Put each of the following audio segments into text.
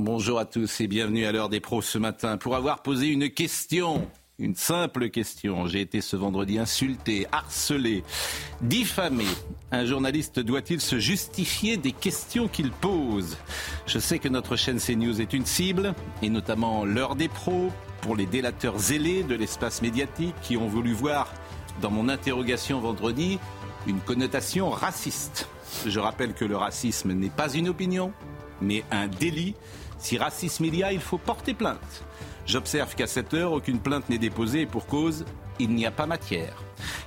Bonjour à tous et bienvenue à l'heure des pros ce matin. Pour avoir posé une question, une simple question, j'ai été ce vendredi insulté, harcelé, diffamé. Un journaliste doit-il se justifier des questions qu'il pose? Je sais que notre chaîne CNews est une cible, et notamment l'heure des pros, pour les délateurs zélés de l'espace médiatique qui ont voulu voir dans mon interrogation vendredi une connotation raciste. Je rappelle que le racisme n'est pas une opinion, mais un délit si racisme il y a, il faut porter plainte. J'observe qu'à cette heure, aucune plainte n'est déposée et pour cause, il n'y a pas matière.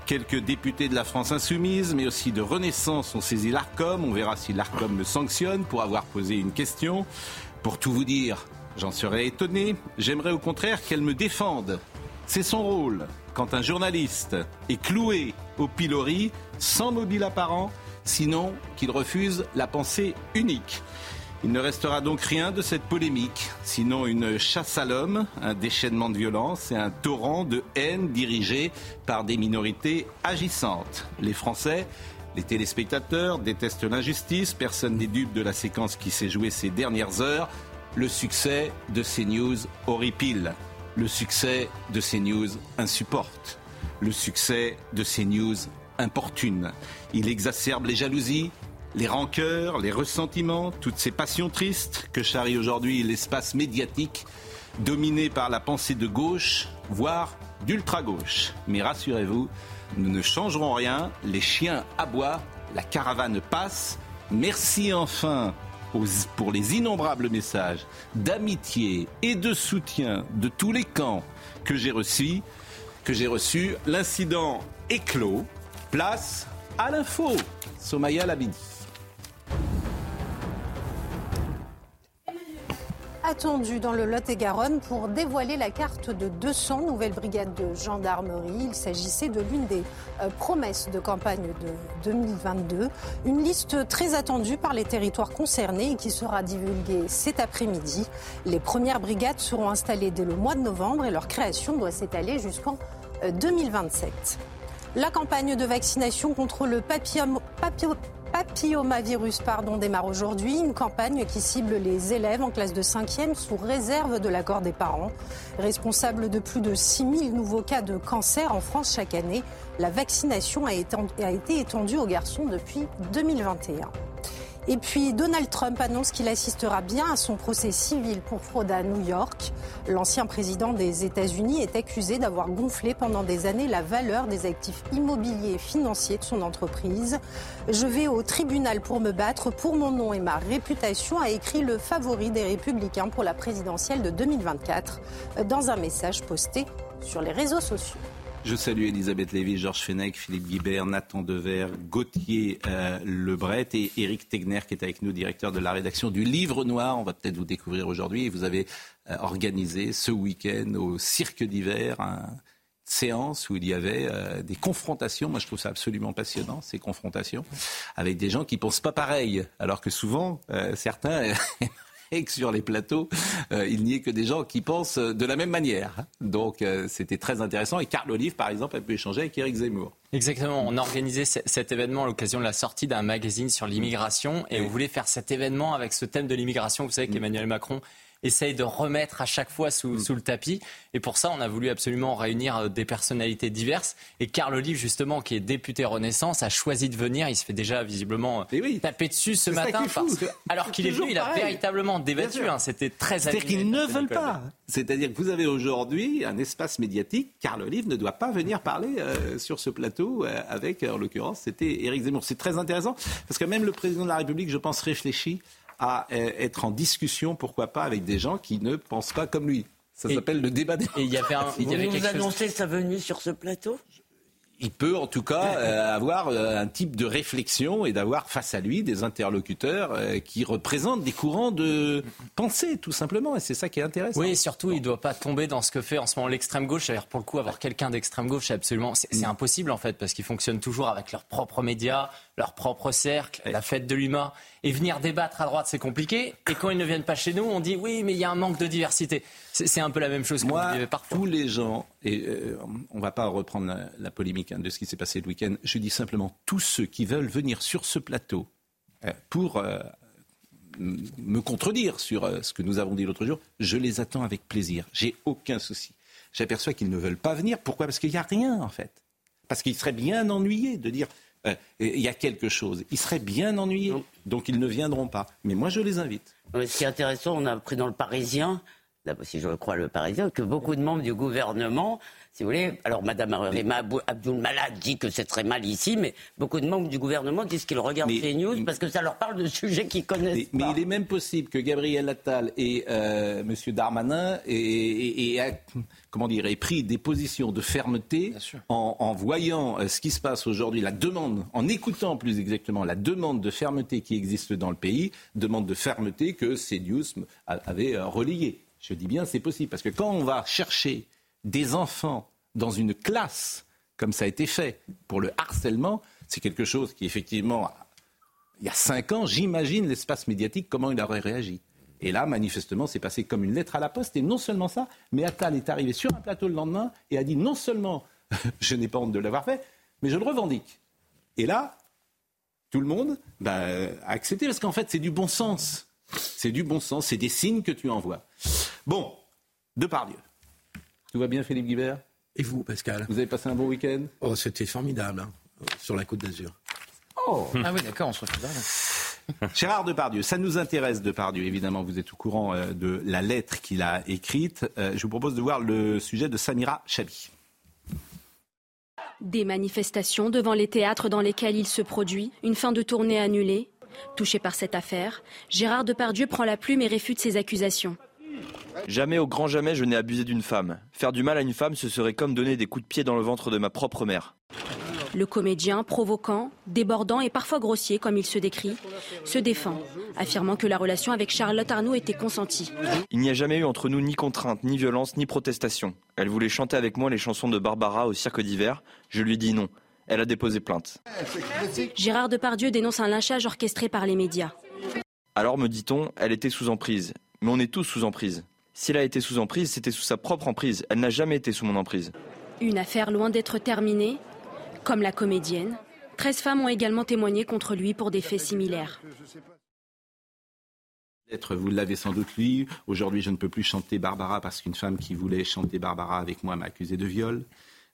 Quelques députés de la France insoumise, mais aussi de Renaissance, ont saisi l'ARCOM. On verra si l'ARCOM me sanctionne pour avoir posé une question. Pour tout vous dire, j'en serais étonné. J'aimerais au contraire qu'elle me défende. C'est son rôle. Quand un journaliste est cloué au pilori, sans mobile apparent, sinon qu'il refuse la pensée unique. Il ne restera donc rien de cette polémique, sinon une chasse à l'homme, un déchaînement de violence et un torrent de haine dirigé par des minorités agissantes. Les Français, les téléspectateurs détestent l'injustice, personne n'est dupe de la séquence qui s'est jouée ces dernières heures. Le succès de CNews horripile. Le succès de CNews insupporte. Le succès de CNews importune. Il exacerbe les jalousies, les rancœurs, les ressentiments, toutes ces passions tristes que charrie aujourd'hui l'espace médiatique dominé par la pensée de gauche, voire d'ultra-gauche. Mais rassurez-vous, nous ne changerons rien, les chiens aboient, la caravane passe. Merci enfin pour les innombrables messages d'amitié et de soutien de tous les camps que j'ai reçus. Que j'ai reçus. L'incident est. Place à l'info. Somaya Labidi. Attendu dans le Lot-et-Garonne pour dévoiler la carte de 200 nouvelles brigades de gendarmerie. Il s'agissait de l'une des euh, promesses de campagne de 2022. Une liste très attendue par les territoires concernés et qui sera divulguée cet après-midi. Les premières brigades seront installées dès le mois de novembre et leur création doit s'étaler jusqu'en 2027. Euh, la campagne de vaccination contre le papillome, papillomavirus pardon, démarre aujourd'hui. Une campagne qui cible les élèves en classe de 5e sous réserve de l'accord des parents. Responsable de plus de 6000 nouveaux cas de cancer en France chaque année, la vaccination a été étendue aux garçons depuis 2021. Et puis Donald Trump annonce qu'il assistera bien à son procès civil pour fraude à New York. L'ancien président des États-Unis est accusé d'avoir gonflé pendant des années la valeur des actifs immobiliers et financiers de son entreprise. Je vais au tribunal pour me battre pour mon nom et ma réputation, a écrit le favori des républicains pour la présidentielle de 2024 dans un message posté sur les réseaux sociaux. Je salue Elisabeth Lévy, Georges Fenech, Philippe Guibert, Nathan Dever, Gauthier euh, Lebret et Éric Tegner qui est avec nous, directeur de la rédaction du Livre Noir. On va peut-être vous découvrir aujourd'hui. Vous avez euh, organisé ce week-end au Cirque d'hiver une séance où il y avait euh, des confrontations. Moi, je trouve ça absolument passionnant, ces confrontations, avec des gens qui pensent pas pareil, alors que souvent, certains et que sur les plateaux, euh, il n'y ait que des gens qui pensent de la même manière. Donc euh, c'était très intéressant. Et Carl Olive, par exemple, a pu échanger avec Eric Zemmour. Exactement. On a organisé cet événement à l'occasion de la sortie d'un magazine sur l'immigration. Et on voulait faire cet événement avec ce thème de l'immigration. Vous savez qu'Emmanuel Macron essaye de remettre à chaque fois mm. sous, le tapis. Et pour ça, on a voulu absolument réunir euh, des personnalités diverses. Et Carl Olive, justement, qui est député Renaissance, a choisi de venir. Il se fait déjà visiblement euh, taper dessus ce matin. Parce que, alors qu'il est venu, il a véritablement débattu. Hein. C'était très C'est-à-dire qu'ils ne veulent pas. C'est-à-dire que vous avez aujourd'hui un espace médiatique. Carl Olive ne doit pas venir parler euh, sur ce plateau avec, en l'occurrence, c'était Éric Zemmour. C'est très intéressant parce que même le président de la République, je pense, réfléchit à euh, être en discussion, pourquoi pas, avec des gens qui ne pensent pas comme lui. Ça s'appelle le débat des. Et il y avait un, Vous, vous annoncez sa venue sur ce plateau? Il peut en tout cas euh, avoir euh, un type de réflexion et d'avoir face à lui des interlocuteurs euh, qui représentent des courants de pensée, tout simplement. Et c'est ça qui est intéressant. Oui, et surtout, il ne doit pas tomber dans ce que fait en ce moment l'extrême gauche. C'est-à-dire, pour le coup, avoir quelqu'un d'extrême gauche, c'est absolument, c'est Mm. impossible en fait, parce qu'ils fonctionnent toujours avec leurs propres médias, leur propre cercle, la fête de l'humain. Et venir débattre à droite, c'est compliqué. Et quand ils ne viennent pas chez nous, on dit oui, mais il y a un manque de diversité. C'est un peu la même chose que Moi, vous parfois. tous les gens, et euh, on ne va pas reprendre la, la polémique hein, de ce qui s'est passé le week-end, je dis simplement tous ceux qui veulent venir sur ce plateau euh, pour euh, me contredire sur ce que nous avons dit l'autre jour, je les attends avec plaisir. J'ai aucun souci. J'aperçois qu'ils ne veulent pas venir. Pourquoi? Parce qu'il n'y a rien, en fait. Parce qu'ils seraient bien ennuyés de dire euh, il y a quelque chose. Ils seraient bien ennuyés. Donc ils ne viendront pas. Mais moi, je les invite. Mais Ce qui est intéressant, on a appris dans le Parisien, si je le crois le Parisien, que beaucoup de membres du gouvernement, si vous voulez, alors Madame Rima Abdul Malak dit que c'est très mal ici, mais beaucoup de membres du gouvernement disent qu'ils regardent Mais- ces news parce que ça leur parle de sujets qu'ils connaissent Mais, mais pas. il est même possible que Gabriel Attal et euh, M. Darmanin aient, aient- aient- aient- comment dire, aient pris des positions de fermeté en, en voyant euh, ce qui se passe aujourd'hui, la demande, en écoutant plus exactement la demande de fermeté qui existe dans le pays, demande de fermeté que CNews a- avait euh, relayée. Je dis bien c'est possible, parce que quand on va chercher des enfants dans une classe, comme ça a été fait pour le harcèlement, c'est quelque chose qui effectivement il y a cinq ans, j'imagine l'espace médiatique, comment il aurait réagi. Et là, manifestement, c'est passé comme une lettre à la poste. Et non seulement ça, mais Attal est arrivé sur un plateau le lendemain et a dit non seulement je n'ai pas honte de l'avoir fait, mais je le revendique. Et là, tout le monde bah, a accepté parce qu'en fait, c'est du bon sens. C'est du bon sens, c'est des signes que tu envoies. Bon, Depardieu. Tout va bien, Philippe Guibert? Et vous, Pascal? Vous avez passé un bon week-end? Oh, c'était formidable, hein, sur la Côte d'Azur. Ah oui, d'accord, on se retrouve là. Gérard Depardieu, ça nous intéresse Depardieu, évidemment, vous êtes au courant euh, de la lettre qu'il a écrite. Euh, je vous propose de voir le sujet de Samira Chabi. Des manifestations devant les théâtres dans lesquels il se produit, une fin de tournée annulée. Touché par cette affaire, Gérard Depardieu prend la plume et réfute ces accusations. Jamais au grand jamais je n'ai abusé d'une femme. Faire du mal à une femme, ce serait comme donner des coups de pied dans le ventre de ma propre mère. Le comédien, provoquant, débordant et parfois grossier comme il se décrit, se défend, affirmant que la relation avec Charlotte Arnaud était consentie. Il n'y a jamais eu entre nous ni contrainte, ni violence, ni protestation. Elle voulait chanter avec moi les chansons de Barbara au cirque d'hiver. Je lui dit non. Elle a déposé plainte. Gérard Depardieu dénonce un lynchage orchestré par les médias. Alors, me dit-on, elle était sous emprise. Mais on est tous sous emprise. Si elle a été sous emprise, c'était sous sa propre emprise. Elle n'a jamais été sous mon emprise. Une affaire loin d'être terminée. Comme la comédienne, 13 femmes ont également témoigné contre lui pour des faits similaires. Peut-être vous l'avez sans doute lu. Aujourd'hui, je ne peux plus chanter Barbara parce qu'une femme qui voulait chanter Barbara avec moi m'a accusé de viol.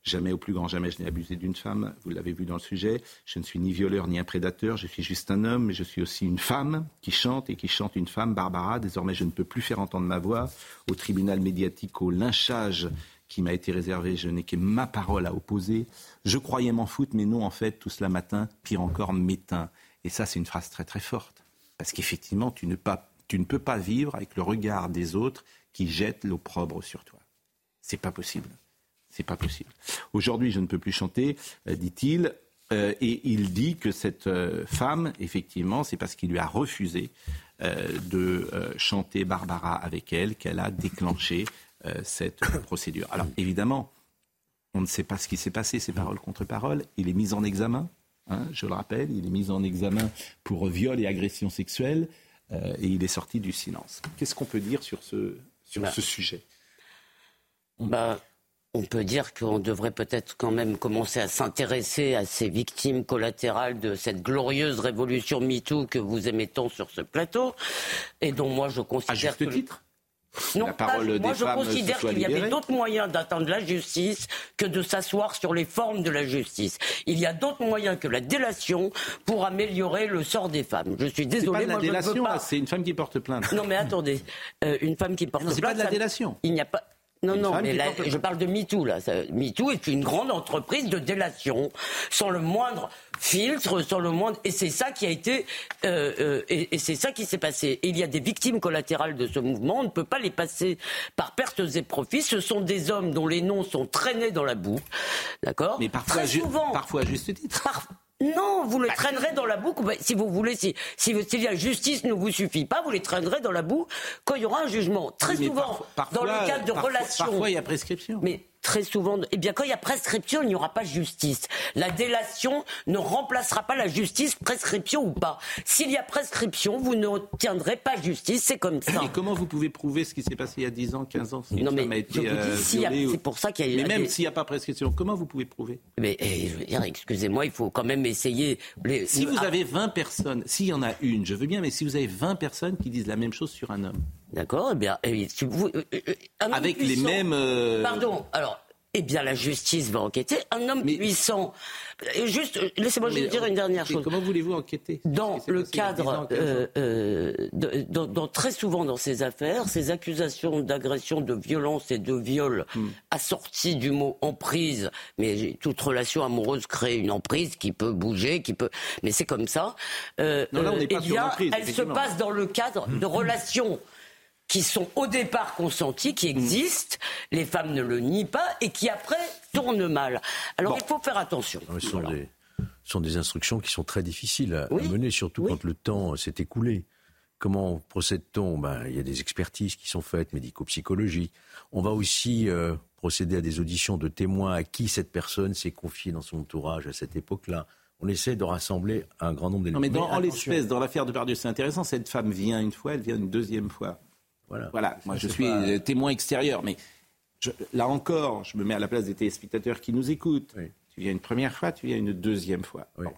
Jamais, au plus grand jamais, je n'ai abusé d'une femme. Vous l'avez vu dans le sujet. Je ne suis ni violeur ni un prédateur. Je suis juste un homme, mais je suis aussi une femme qui chante et qui chante une femme, Barbara. Désormais, je ne peux plus faire entendre ma voix. Au tribunal médiatique, au lynchage qui m'a été réservé, je n'ai que ma parole à opposer. Je croyais m'en foutre, mais non, en fait, tout cela matin, pire encore, m'éteint. Et ça, c'est une phrase très très forte. Parce qu'effectivement, tu tu ne peux pas vivre avec le regard des autres qui jettent l'opprobre sur toi. C'est pas possible. C'est pas possible. Aujourd'hui, je ne peux plus chanter, euh, dit-il. Euh, et il dit que cette euh, femme, effectivement, c'est parce qu'il lui a refusé euh, de chanter Barbara avec elle qu'elle a déclenché cette procédure. Alors, évidemment, on ne sait pas ce qui s'est passé, c'est parole contre parole. Il est mis en examen, hein, je le rappelle, il est mis en examen pour viol et agression sexuelle, et il est sorti du silence. Qu'est-ce qu'on peut dire sur ce, sur Bah. ce sujet? Bah, on peut dire qu'on devrait peut-être quand même commencer à s'intéresser à ces victimes collatérales de cette glorieuse révolution MeToo que vous aimez tant sur ce plateau, et dont moi je À considère juste que... titre? Non, La parole pas- moi je considère qu'il y avait d'autres moyens d'atteindre la justice que de s'asseoir sur les formes de la justice. Il y a d'autres moyens que la délation pour améliorer le sort des femmes. Je suis désolé, moi je ne délation, là, pas... c'est une femme qui porte plainte. Non mais attendez, Euh, une femme qui porte Non, c'est pas plainte, de la ça- délation. Il n'y a pas... Non, non, mais là, je parle de MeToo, là. MeToo est une grande entreprise de délation, sans le moindre filtre, sans le moindre... Et c'est ça qui a été... euh, euh, et, et c'est ça qui s'est passé. Et il y a des victimes collatérales de ce mouvement, on ne peut pas les passer par pertes et profits. Ce sont des hommes dont les noms sont traînés dans la boue, d'accord? Mais parfois, Très souvent, parfois à juste titre. par- Non, vous les traînerez dans la boue bah, si vous voulez. Si, si, si la justice ne vous suffit pas, vous les traînerez dans la boue quand il y aura un jugement. Très souvent, parfois- dans le cadre de parfois- relations. Parfois, il y a prescription. Mais très souvent, eh bien, quand il y a prescription, il n'y aura pas justice. La délation ne remplacera pas la justice, prescription ou pas. S'il y a prescription, vous n'obtiendrez pas justice, c'est comme ça. Et comment vous pouvez prouver ce qui s'est passé il y a 10 ans, 15 ans si Non, mais euh, violée ou- c'est pour ça qu'il y a Mais même des- s'il n'y a pas prescription, comment vous pouvez prouver? Mais eh, je veux dire, excusez-moi, il faut quand même essayer. Les... Si vous Ah, avez 20 personnes, s'il y en a une, je veux bien, mais si vous avez 20 personnes qui disent la même chose sur un homme, D'accord, eh bien, eh, si vous- euh, euh, homme avec les mêmes... euh, Pardon, alors, eh bien, la justice va enquêter. Un homme Mais- puissant. Euh, Juste, euh, laissez-moi juste dire une dernière chose. Comment voulez-vous enquêter Dans le passé il y a 10 ans, cadre, 15 ans euh, euh, de- dans- dans- très souvent dans ces affaires, ces accusations d'agression, de violence et de viol Hmm. assorties du mot emprise, mais toute relation amoureuse crée une emprise qui peut bouger, qui peut, mais c'est comme ça. Euh, Non, là, on n'est pas eh sur bien, elle se passe dans le cadre de relations qui sont au départ consenties, qui existent, les femmes ne le nient pas, et qui après tournent mal. Alors il faut faire attention. Non, mais Ce sont, Voilà. des, ce sont des instructions qui sont très difficiles à, mener, surtout Oui. quand le temps s'est écoulé. Comment procède-t-on? Ben, Il y a des expertises qui sont faites, médico-psychologiques. On va aussi euh, procéder à des auditions de témoins à qui cette personne s'est confiée dans son entourage à cette époque-là. On essaie de rassembler un grand nombre d'éléments. Non, mais dans, l'espèce, dans l'affaire de Pardieu, c'est intéressant. Cette femme vient une fois, elle vient une deuxième fois. Voilà. Voilà, moi je suis pas- euh, témoin extérieur, mais je- là encore, je me mets à la place des téléspectateurs qui nous écoutent. Oui. Tu viens une première fois, tu viens une deuxième fois. Oui. Bon.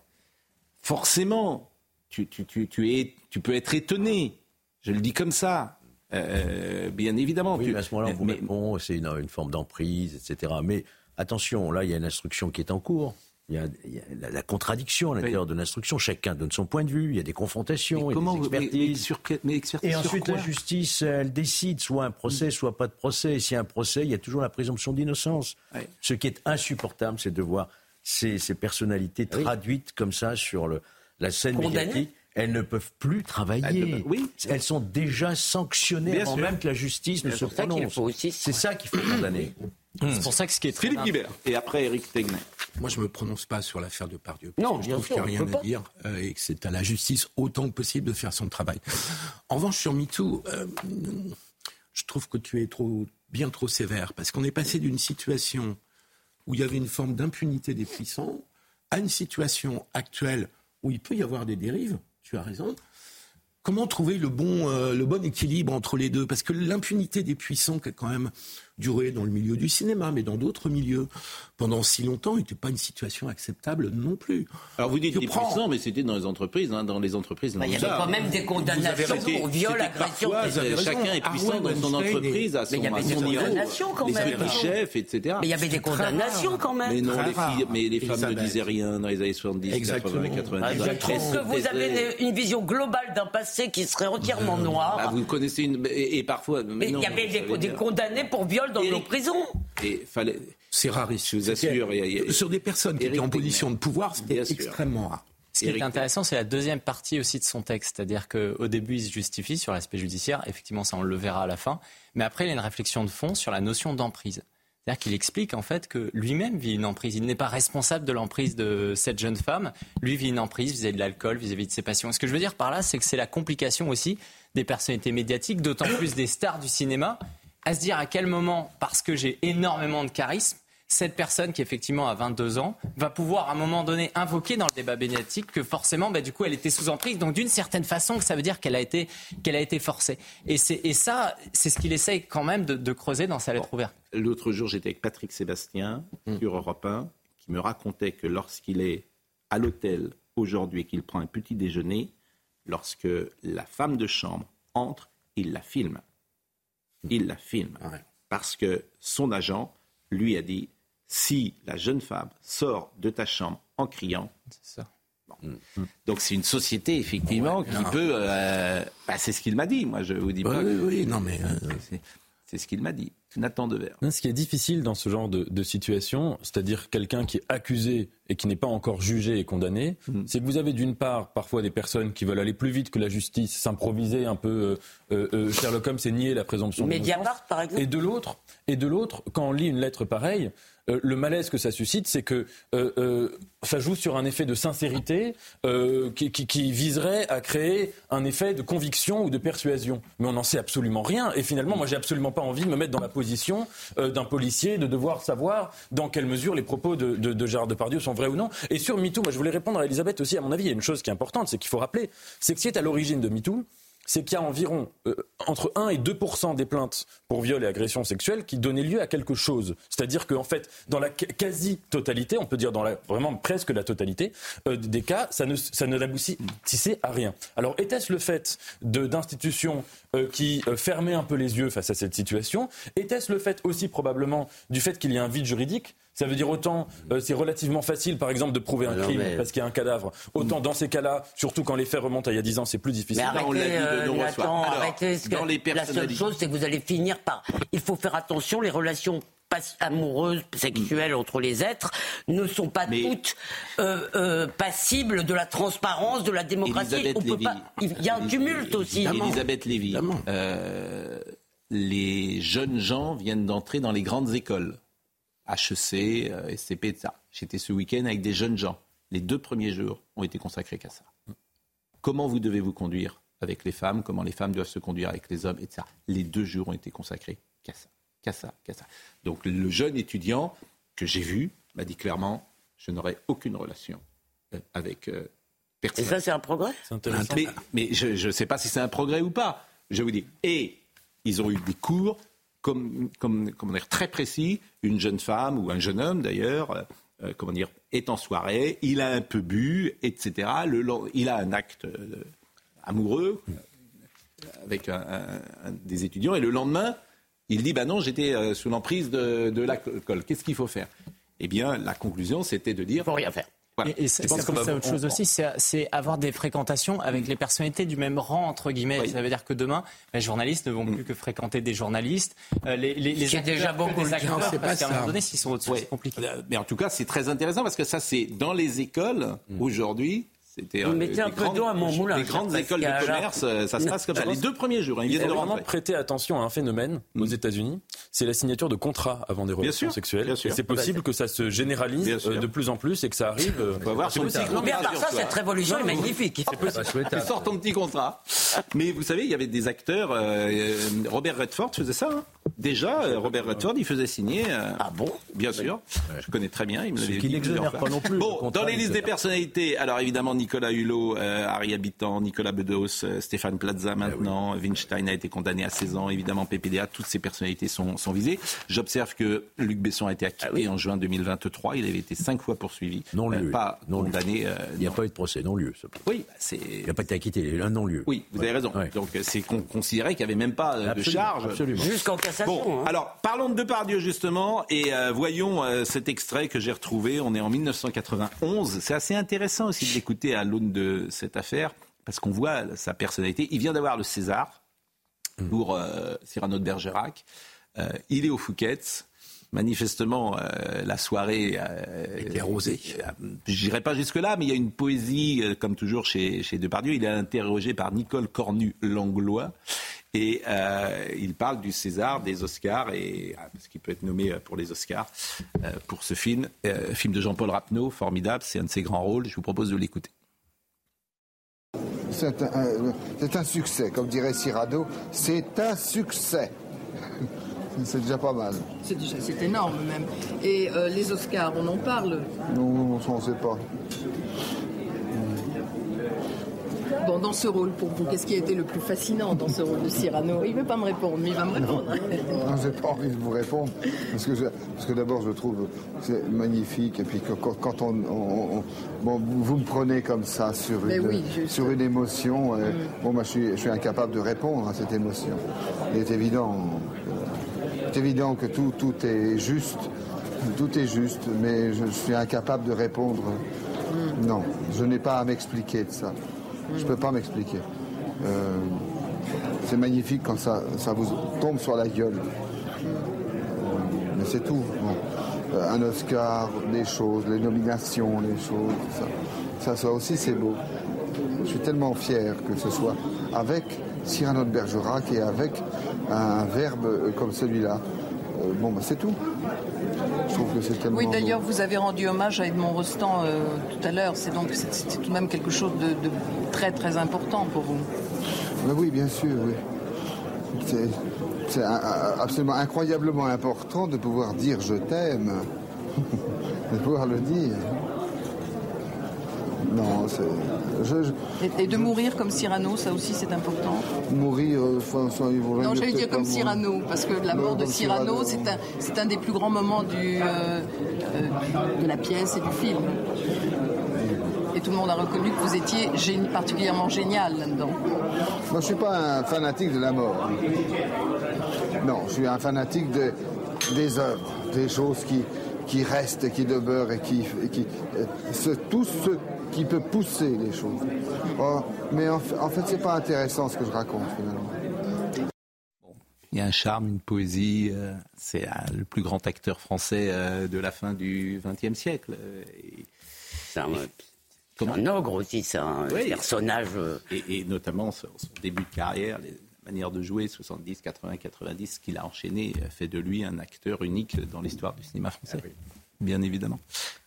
Forcément, tu, tu, tu, tu, es, tu peux être étonné. Je le dis comme ça. Euh, bien évidemment. Oui, tu- mais à ce moment-là, on vous mais- répond, c'est une, une forme d'emprise, etc. Mais attention, là, il y a une instruction qui est en cours. Il y a, il y a la, contradiction à l'intérieur de l'instruction. Chacun donne son point de vue. Il y a des confrontations, mais il y a comment des vous- mais- expertises. mais sur que- mais expertise Et sur ensuite, quoi la justice, elle décide, soit un procès, soit pas de procès. Et s'il y a un procès, il y a toujours la présomption d'innocence. Ce qui est insupportable, c'est de voir ces, ces personnalités traduites comme ça sur le, la scène médiatique. Elles ne peuvent plus travailler. Oui. Elles sont déjà sanctionnées Bien avant sûr. même que la justice ne se pour ça qu'il prononce. faut aussi- C'est ça qu'il faut condamner. C'est pour ça que ce qui est très Philippe Guibert. Et après, Eric Tegnet. Moi, je me prononce pas sur l'affaire de Pardieu. parce Non, que je trouve qu'il n'y a rien à pas. dire euh, et que c'est à la justice autant que possible de faire son travail. En revanche, sur MeToo, euh, je trouve que tu es trop, bien trop sévère parce qu'on est passé d'une situation où il y avait une forme d'impunité des puissants à une situation actuelle où il peut y avoir des dérives. Tu as raison. Comment trouver le bon, euh, le bon équilibre entre les deux? Parce que l'impunité des puissants, qui a quand même duré dans le milieu du cinéma, mais dans d'autres milieux, pendant si longtemps, n'était pas une situation acceptable non plus. Alors vous dites prends- puissants, mais c'était dans les entreprises. hein, dans les entreprises, Bah, il y avait ça. quand même des condamnations pour viol, agression. raison. Chacun est puissant dans son entreprise à Mais son, il y avait à des son niveau. condamnations quand les même. petits chefs, etc. Mais il y avait des condamnations quand même. Mais non, les rare, filles, mais les femmes ne disaient rien dans les années 70, Exactement. 80, 90. Ah, Je trouve que vous avez une vision globale d'un passé qui serait entièrement noir. Ah, vous connaissez une et, parfois. Mais il y avait des, des condamnés pour viol dans nos prisons. Et fallait. C'est rarissime. Je vous assure, il y a- il y a- Sur des personnes qui étaient en position de pouvoir, c'était extrêmement rare. Ce qui est intéressant, c'est la deuxième partie aussi de son texte. C'est-à-dire qu'au début, il se justifie sur l'aspect judiciaire. Effectivement, ça, on le verra à la fin. Mais après, il y a une réflexion de fond sur la notion d'emprise. C'est-à-dire qu'il explique en fait que lui-même vit une emprise. Il n'est pas responsable de l'emprise de cette jeune femme. Lui vit une emprise vis-à-vis de l'alcool, vis-à-vis de ses passions. Ce que je veux dire par là, c'est que c'est la complication aussi des personnalités médiatiques, d'autant plus des stars du cinéma, à se dire à quel moment, parce que j'ai énormément de charisme, cette personne qui effectivement a 22 ans va pouvoir à un moment donné invoquer dans le débat médiatique que forcément bah, du coup elle était sous emprise. Donc d'une certaine façon que ça veut dire qu'elle a été qu'elle a été forcée. Et, c'est, et ça c'est ce qu'il essaye quand même de, de creuser dans sa lettre ouverte. L'autre jour, j'étais avec Patrick Sébastien sur Europe 1, qui me racontait que lorsqu'il est à l'hôtel aujourd'hui et qu'il prend un petit déjeuner, lorsque la femme de chambre entre, il la filme. Il la filme. Ouais. Parce que son agent lui a dit si la jeune femme sort de ta chambre en criant, c'est ça donc c'est une société effectivement qui non. peut. euh, bah, c'est ce qu'il m'a dit. Moi, je vous dis pas. oui, que- oui, non, mais. euh, C'est ce qu'il m'a dit. Nathan Dever. Non, ce qui est difficile dans ce genre de, de situation, c'est-à-dire quelqu'un qui est accusé et qui n'est pas encore jugé et condamné, Mm. c'est que vous avez d'une part parfois des personnes qui veulent aller plus vite que la justice, s'improviser un peu. Euh, euh, euh, Sherlock Holmes, c'est nier la présomption d'innocence. Mediapart, par exemple Et de l'autre, et de l'autre, quand on lit une lettre pareille, euh, le malaise que ça suscite, c'est que euh, euh, ça joue sur un effet de sincérité qui, qui- qui viserait à créer un effet de conviction ou de persuasion. Mais on n'en sait absolument rien. Et finalement, moi, j'ai absolument pas envie de me mettre dans la position d'un policier, de devoir savoir dans quelle mesure les propos de, de, de Gérard Depardieu sont vrais ou non. Et sur MeToo, moi, je voulais répondre à Elisabeth aussi. À mon avis, il y a une chose qui est importante, c'est qu'il faut rappeler, c'est que ce qui est à l'origine de MeToo, c'est qu'il y a environ euh, entre 1 et 2% des plaintes pour viol et agression sexuelle qui donnaient lieu à quelque chose. C'est-à-dire qu'en fait, dans la qu- quasi-totalité, on peut dire dans la, vraiment presque la totalité euh, des cas, ça ne, à rien. Alors, était-ce le fait d'institutions euh, qui fermaient un peu les yeux face à cette situation? Était-ce le fait aussi probablement du fait qu'il y a un vide juridique? Ça veut dire autant, euh, c'est relativement facile, par exemple, de prouver un Alors, crime mais- parce qu'il y a un cadavre. Autant dans ces cas-là, surtout quand les faits remontent à il y a 10 ans, c'est plus difficile. Mais on l'a arrêtez, dit de euh, fois. Alors, arrêtez. ce que- dans les la seule chose, c'est que vous allez finir par. Il faut faire attention, les relations amoureuses, sexuelles entre les êtres ne sont pas Mais- toutes euh, euh, passibles de la transparence, de la démocratie. Elisabeth On peut Lévy. pas. Il y a un tumulte aussi. Elisabeth Lévy. Euh, les jeunes gens viennent d'entrer dans les grandes écoles. HEC, euh, SCP, etc. J'étais ce week-end avec des jeunes gens. Les deux premiers jours ont été consacrés qu'à ça. Comment vous devez vous conduire avec les femmes, comment les femmes doivent se conduire avec les hommes, etc. Les deux jours ont été consacrés qu'à ça, qu'à ça, qu'à ça. Donc le jeune étudiant que j'ai vu m'a dit clairement, je n'aurai aucune relation euh, avec euh, Et personne. ça, c'est un progrès? C'est intéressant. Mais, mais je ne sais pas si c'est un progrès ou pas. Je vous dis. Et ils ont eu des cours comme, comme, comment dire, très précis. Une jeune femme ou un jeune homme d'ailleurs, euh, comment dire, est en soirée, il a un peu bu, etc. Il a un acte euh, amoureux euh, avec des étudiants et le lendemain, il dit bah non, j'étais sous l'emprise de, l'alcool. Qu'est-ce qu'il faut faire? Eh bien, la conclusion, c'était de dire Il faut rien faire. Voilà. Et, et ça, Je pense ça va- autre chose on- aussi, c'est c'est avoir des fréquentations avec les personnalités du même rang, entre guillemets. Oui. Ça veut dire que demain, les journalistes ne vont plus que fréquenter des journalistes. Euh, les, les, les acteurs déjà que beaucoup des acteurs, c'est parce pas qu'à un moment donné, s'ils sont au-dessus, Ouais. c'est compliqué. Euh, Mais en tout cas, c'est très intéressant parce que ça, c'est dans les écoles aujourd'hui. C'était Vous mettez un peu grandes- d'eau à mon moulin, Les grandes écoles de commerce, euh, ça se passe comme ça. Les deux premiers jours, hein, ils Il viennent faut de vraiment prêter attention à un phénomène aux États-Unis, c'est la signature de contrats avant des relations sûr, sexuelles. bien sûr. Et c'est possible que ça se généralise euh, de plus en plus et que ça arrive. euh, faut avoir c'est son possible. petit Mais à part ça, cette révolution est magnifique. Tu sors ton petit contrat. Mais vous savez, il y avait des acteurs. Robert Redford faisait ça. Déjà, euh, Robert Redford, il faisait signer. euh, Ah bon? Bien sûr. Je connais très bien. Il me Ce l'avait qui n'exonère pas non plus, Bon, dans les listes des personnalités, alors évidemment, Nicolas Hulot, euh, Harry Habitant, Nicolas Bedos, euh, Stéphane Plaza Eh maintenant, Weinstein a été condamné à 16 ans, évidemment, PPDA, toutes ces personnalités sont, sont visées. J'observe que Luc Besson a été acquitté en juin 2023. Il avait été cinq fois poursuivi. Ah Non lieu. Euh, pas Non lieu. condamné. euh, Il n'y a non. pas eu de procès, non-lieu. ça. Oui, bah, c'est. Il n'a pas été acquitté, il a un non-lieu. Oui, vous avez raison. Ouais. Donc c'est con- considéré qu'il n'y avait même pas de charge. Absolument. Jusqu'en cassation. Bon, hein. alors parlons de Depardieu justement et euh, voyons euh, cet extrait que j'ai retrouvé. On est en 1991. C'est assez intéressant aussi de l'écouter à l'aune de cette affaire parce qu'on voit sa personnalité. Il vient d'avoir le César pour euh, Cyrano de Bergerac. Euh, il est au Fouquet's. Manifestement, euh, la soirée euh, Était arrosée. euh, Je n'irai pas jusque-là, mais il y a une poésie, euh, comme toujours chez, chez Depardieu. Il est interrogé par Nicole Cornu-Langlois. Et euh, il parle du César, des Oscars, et, ah, parce qu'il peut être nommé euh, pour les Oscars, euh, pour ce film. Euh, film de Jean-Paul Rapneau, formidable, c'est un de ses grands rôles. Je vous propose de l'écouter. C'est un, un- c'est un succès, comme dirait Cyrano, c'est un succès. C'est déjà pas mal. C'est déjà c'est énorme même. Et euh, les Oscars, on en parle? Non, on ne sait pas. Bon, dans ce rôle pour vous, qu'est-ce qui a été le plus fascinant dans ce rôle de Cyrano? Il ne veut pas me répondre, mais il va me répondre. Non, j'ai pas envie de vous répondre, parce que, je- parce que d'abord je trouve c'est magnifique, et puis quand, quand on, on- on- bon, vous, me prenez comme ça sur Mais une, oui, sur une émotion, et, bon, moi je suis, je suis incapable de répondre à cette émotion. Il est évident, que- c'est évident que tout, tout est juste, tout est juste, mais je, suis incapable de répondre. Non, je n'ai pas à m'expliquer de ça. Je ne peux pas m'expliquer. Euh, c'est magnifique quand ça, ça vous tombe sur la gueule. mais c'est tout. Euh, un Oscar, des choses, les nominations, les choses, ça, ça, aussi c'est beau. Je suis tellement fier que ce soit avec Cyrano de Bergerac et avec un verbe euh, comme celui-là. Euh, bon, bah, c'est tout. Je trouve que c'est tellement. Oui, d'ailleurs, vous avez rendu hommage à Edmond Rostand euh, tout à l'heure. C'est donc c'est- tout de même quelque chose de, de très très important pour vous. Mais oui, bien sûr, oui. C'est, c'est absolument incroyablement important de pouvoir dire je t'aime, de pouvoir le dire. Non, c'est. Je, je- Et, et de mourir comme Cyrano, ça aussi c'est important. mourir, euh, enfin, ça, il vaut Non, j'allais dire comme. Cyrano, parce que la mort de Cyrano, c'est un, c'est un des plus grands moments du, euh, euh, de la pièce et du film. Et tout le monde a reconnu que vous étiez génie- particulièrement génial là-dedans. Moi, je ne suis pas un fanatique de la mort. Non, je suis un fanatique de- des œuvres, des choses qui, qui restent, qui demeurent et qui. et qui euh, ce- tout ce qui peut pousser les choses. Oh, mais en, fait- en fait, c'est pas intéressant ce que je raconte finalement. Il y a un charme, une poésie. euh, c'est euh, le plus grand acteur français euh, de la fin du XXe siècle. C'est un, Comment un ogre aussi, c'est un Oui. personnage. et, et notamment son, son début de carrière, les manières de jouer, 70, 80, 90, ce qu'il a enchaîné, fait de lui un acteur unique dans l'histoire du cinéma français. Bien évidemment.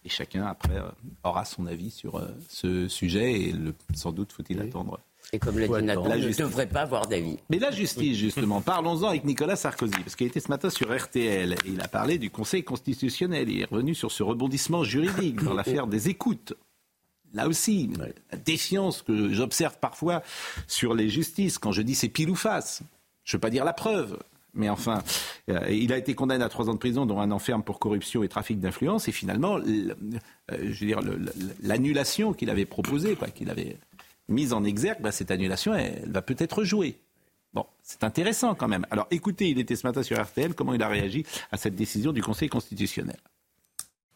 Et chacun, après, euh, aura son avis sur euh, ce sujet et le, sans doute faut-il attendre. Et comme l'a dit Nathan, on ne devrait pas avoir d'avis. Mais la justice, justement, parlons-en avec Nicolas Sarkozy, parce qu'il était ce matin sur RTL et il a parlé du Conseil constitutionnel. Il est revenu sur ce rebondissement juridique dans l'affaire des écoutes. Là aussi, la défiance que j'observe parfois sur les justices, quand je dis c'est pile ou face, je ne veux pas dire la preuve. Mais enfin, euh, il a été condamné à trois ans de prison, dont un enferme pour corruption et trafic d'influence. Et finalement, euh, je veux dire, l'annulation qu'il avait proposée, qu'il avait mise en exergue, bah, cette annulation, elle, elle va peut-être jouer. Bon, c'est intéressant quand même. Alors écoutez, il était ce matin sur RTL, comment il a réagi à cette décision du Conseil constitutionnel?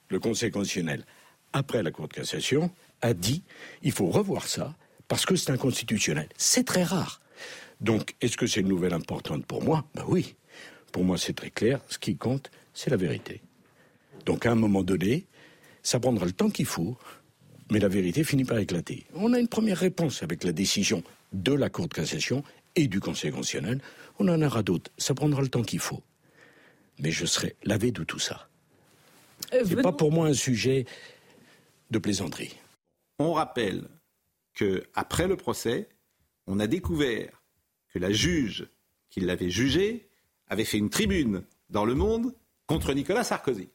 Le Conseil constitutionnel, après la Cour de cassation, a dit il faut revoir ça parce que c'est inconstitutionnel. C'est très rare. Donc, est-ce que c'est une nouvelle importante pour moi? Ben oui. Pour moi, c'est très clair. Ce qui compte, c'est la vérité. Donc, à un moment donné, ça prendra le temps qu'il faut, mais la vérité finit par éclater. On a une première réponse avec la décision de la Cour de cassation et du Conseil constitutionnel. On en aura d'autres. Ça prendra le temps qu'il faut. Mais je serai lavé de tout ça. C'est pas pour moi un sujet de plaisanterie. On rappelle que après le procès, on a découvert que la juge qui l'avait jugé avait fait une tribune dans Le Monde contre Nicolas Sarkozy.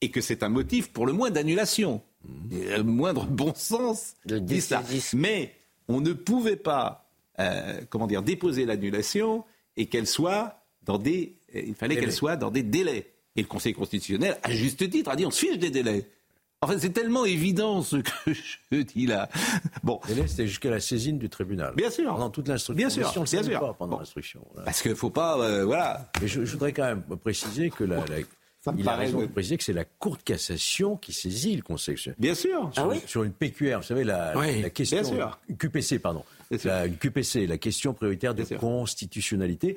Et que c'est un motif pour le moins d'annulation. Et Le moindre bon sens dit ça. Mais on ne pouvait pas, euh, comment dire, déposer l'annulation et qu'elle soit dans des, euh, il fallait qu'elle soit dans des délais. Et le Conseil constitutionnel, à juste titre, a dit on se fiche des délais. Enfin, c'est tellement évident ce que je dis là. Bon. C'était jusqu'à la saisine du tribunal. Bien sûr. Pendant toute l'instruction. Bien sûr, si on le bien sûr. pas pendant Bon. l'instruction. voilà. Parce qu'il ne faut pas, euh, voilà. Mais je, je voudrais quand même préciser que la, la- Ça me il a raison de oui. préciser que c'est la Cour de cassation qui saisit le Conseil. Bien sûr. Sur, sur une PQR, vous savez, la, Oui, la question. bien sûr. QPC, pardon. La QPC, la question prioritaire de constitutionnalité,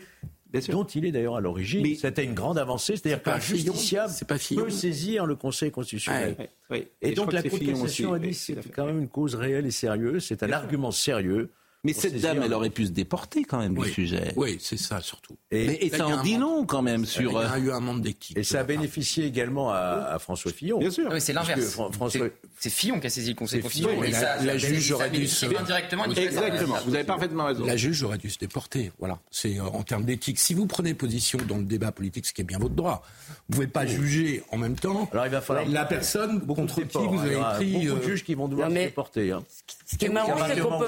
dont il est d'ailleurs à l'origine. C'était une grande avancée, c'est-à-dire pas qu'un justiciable c'est pas peut saisir le Conseil constitutionnel. Ouais, ouais, ouais. Et, donc la que Cour c'est de cassation aussi, a dit oui, c'est quand même une cause réelle et sérieuse, c'est un argument sérieux. Mais pour cette dame, elle le- aurait pu se déporter quand même Oui. du sujet. Oui, c'est ça surtout. Et- Mais, et ça en dit long quand même sur. Il y a euh, eu un manque d'éthique. Et ça a bénéficié également à, à François Fillon. Bien sûr. Ah oui, c'est l'inverse. Fran- François- C'est- Fillon qui a saisi le Conseil C'est constitutionnel. Fillon, et ça- la- juge aurait dû se- indirectement Exactement. Vous avez parfaitement raison. La juge aurait dû se déporter. Voilà. C'est euh, en termes d'éthique. Si vous prenez position dans le débat politique, ce qui est bien votre droit, vous pouvez pas juger en même temps Alors il va falloir la personne beaucoup contre de qui vous avez pris. beaucoup de euh, juges qui vont devoir se déporter. Hein. Ce qui est marrant, c'est qu'on peut.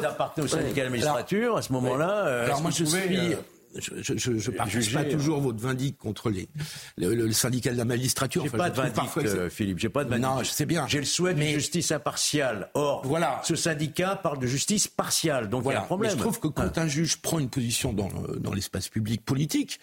La magistrature, à ce moment-là, euh, Alors moi je suis, euh, je, je partage pas euh, toujours votre vindicte contre les, le, le- le syndicat de la magistrature. J'ai Enfin, pas de trouve vindicte, parfois que c'est- euh, Philippe. J'ai pas de vindicte. Non, je sais bien. J'ai le souhait d'une Mais- justice impartiale. Or, Voilà. ce syndicat parle de justice partiale. Donc il y a Voilà. un problème. Mais je trouve que quand un juge prend une position dans, dans l'espace public politique,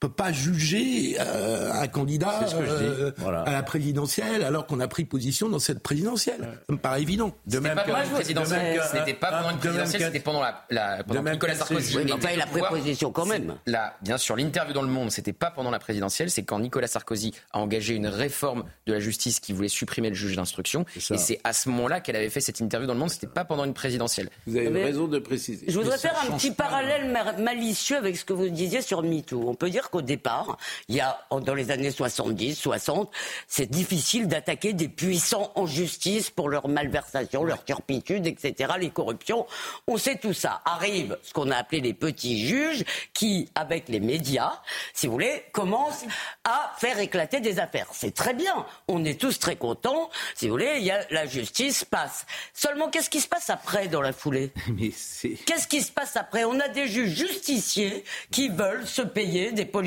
peut pas juger euh, un candidat euh, Voilà. à la présidentielle alors qu'on a pris position dans cette présidentielle. Ça me paraît évident. De C'était même pas que- pendant une présidentielle, n'était pas pendant une présidentielle, c'était pendant la, la pendant de même Nicolas Sarkozy. Oui, mais pas la préposition quand même. Là, bien sûr, l'interview dans Le Monde, c'était pas pendant la présidentielle, c'est quand Nicolas Sarkozy a engagé une réforme de la justice qui voulait supprimer le juge d'instruction. Et c'est à ce moment-là qu'elle avait fait cette interview dans Le Monde, c'était pas pendant une présidentielle. Vous avez Mais- raison de préciser. Je voudrais faire un petit parallèle ma- malicieux avec ce que vous disiez sur MeToo. On peut dire qu'au départ, il y a, dans les années 70, 60, c'est difficile d'attaquer des puissants en justice pour leur malversation, leur turpitude, etc., les corruptions. On sait tout ça. Arrive ce qu'on a appelé les petits juges qui, avec les médias, si vous voulez, commencent à faire éclater des affaires. C'est très bien. On est tous très contents. Si vous voulez, il y a, la justice passe. Seulement, qu'est-ce qui se passe après dans la foulée? Qu'est-ce qui se passe après? On a des juges justiciers qui veulent se payer des politiques.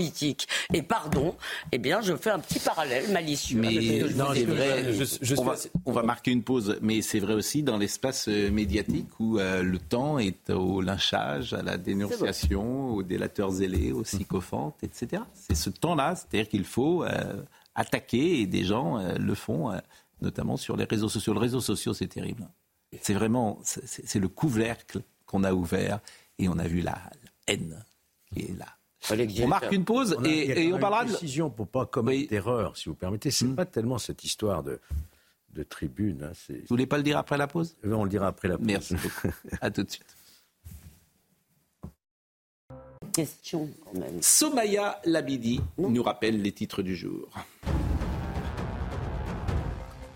Et pardon, eh bien, je fais un petit parallèle malicieux. Mais non, c'est vrai. je- je on, va, assez- on va marquer une pause, mais c'est vrai aussi dans l'espace euh, médiatique où euh, le temps est au lynchage, à la dénonciation, aux délateurs zélés, aux sycophantes, etc. C'est ce temps-là, c'est-à-dire qu'il faut euh, attaquer et des gens euh, le font, notamment sur les réseaux sociaux. Le réseau social, c'est terrible. C'est vraiment, c'est le couvercle qu'on a ouvert et on a vu la haine qui est là. On marque une pause On a- il y a et, on parlera une de. précision pour pas commettre Oui. d'erreur, si vous permettez. C'est Hmm. pas tellement cette histoire de, de tribune. hein, Vous voulez pas le dire après la pause? On le dira après la pause. Merci beaucoup. À tout de suite. Question quand même. Somaya Labidi nous rappelle les titres du jour.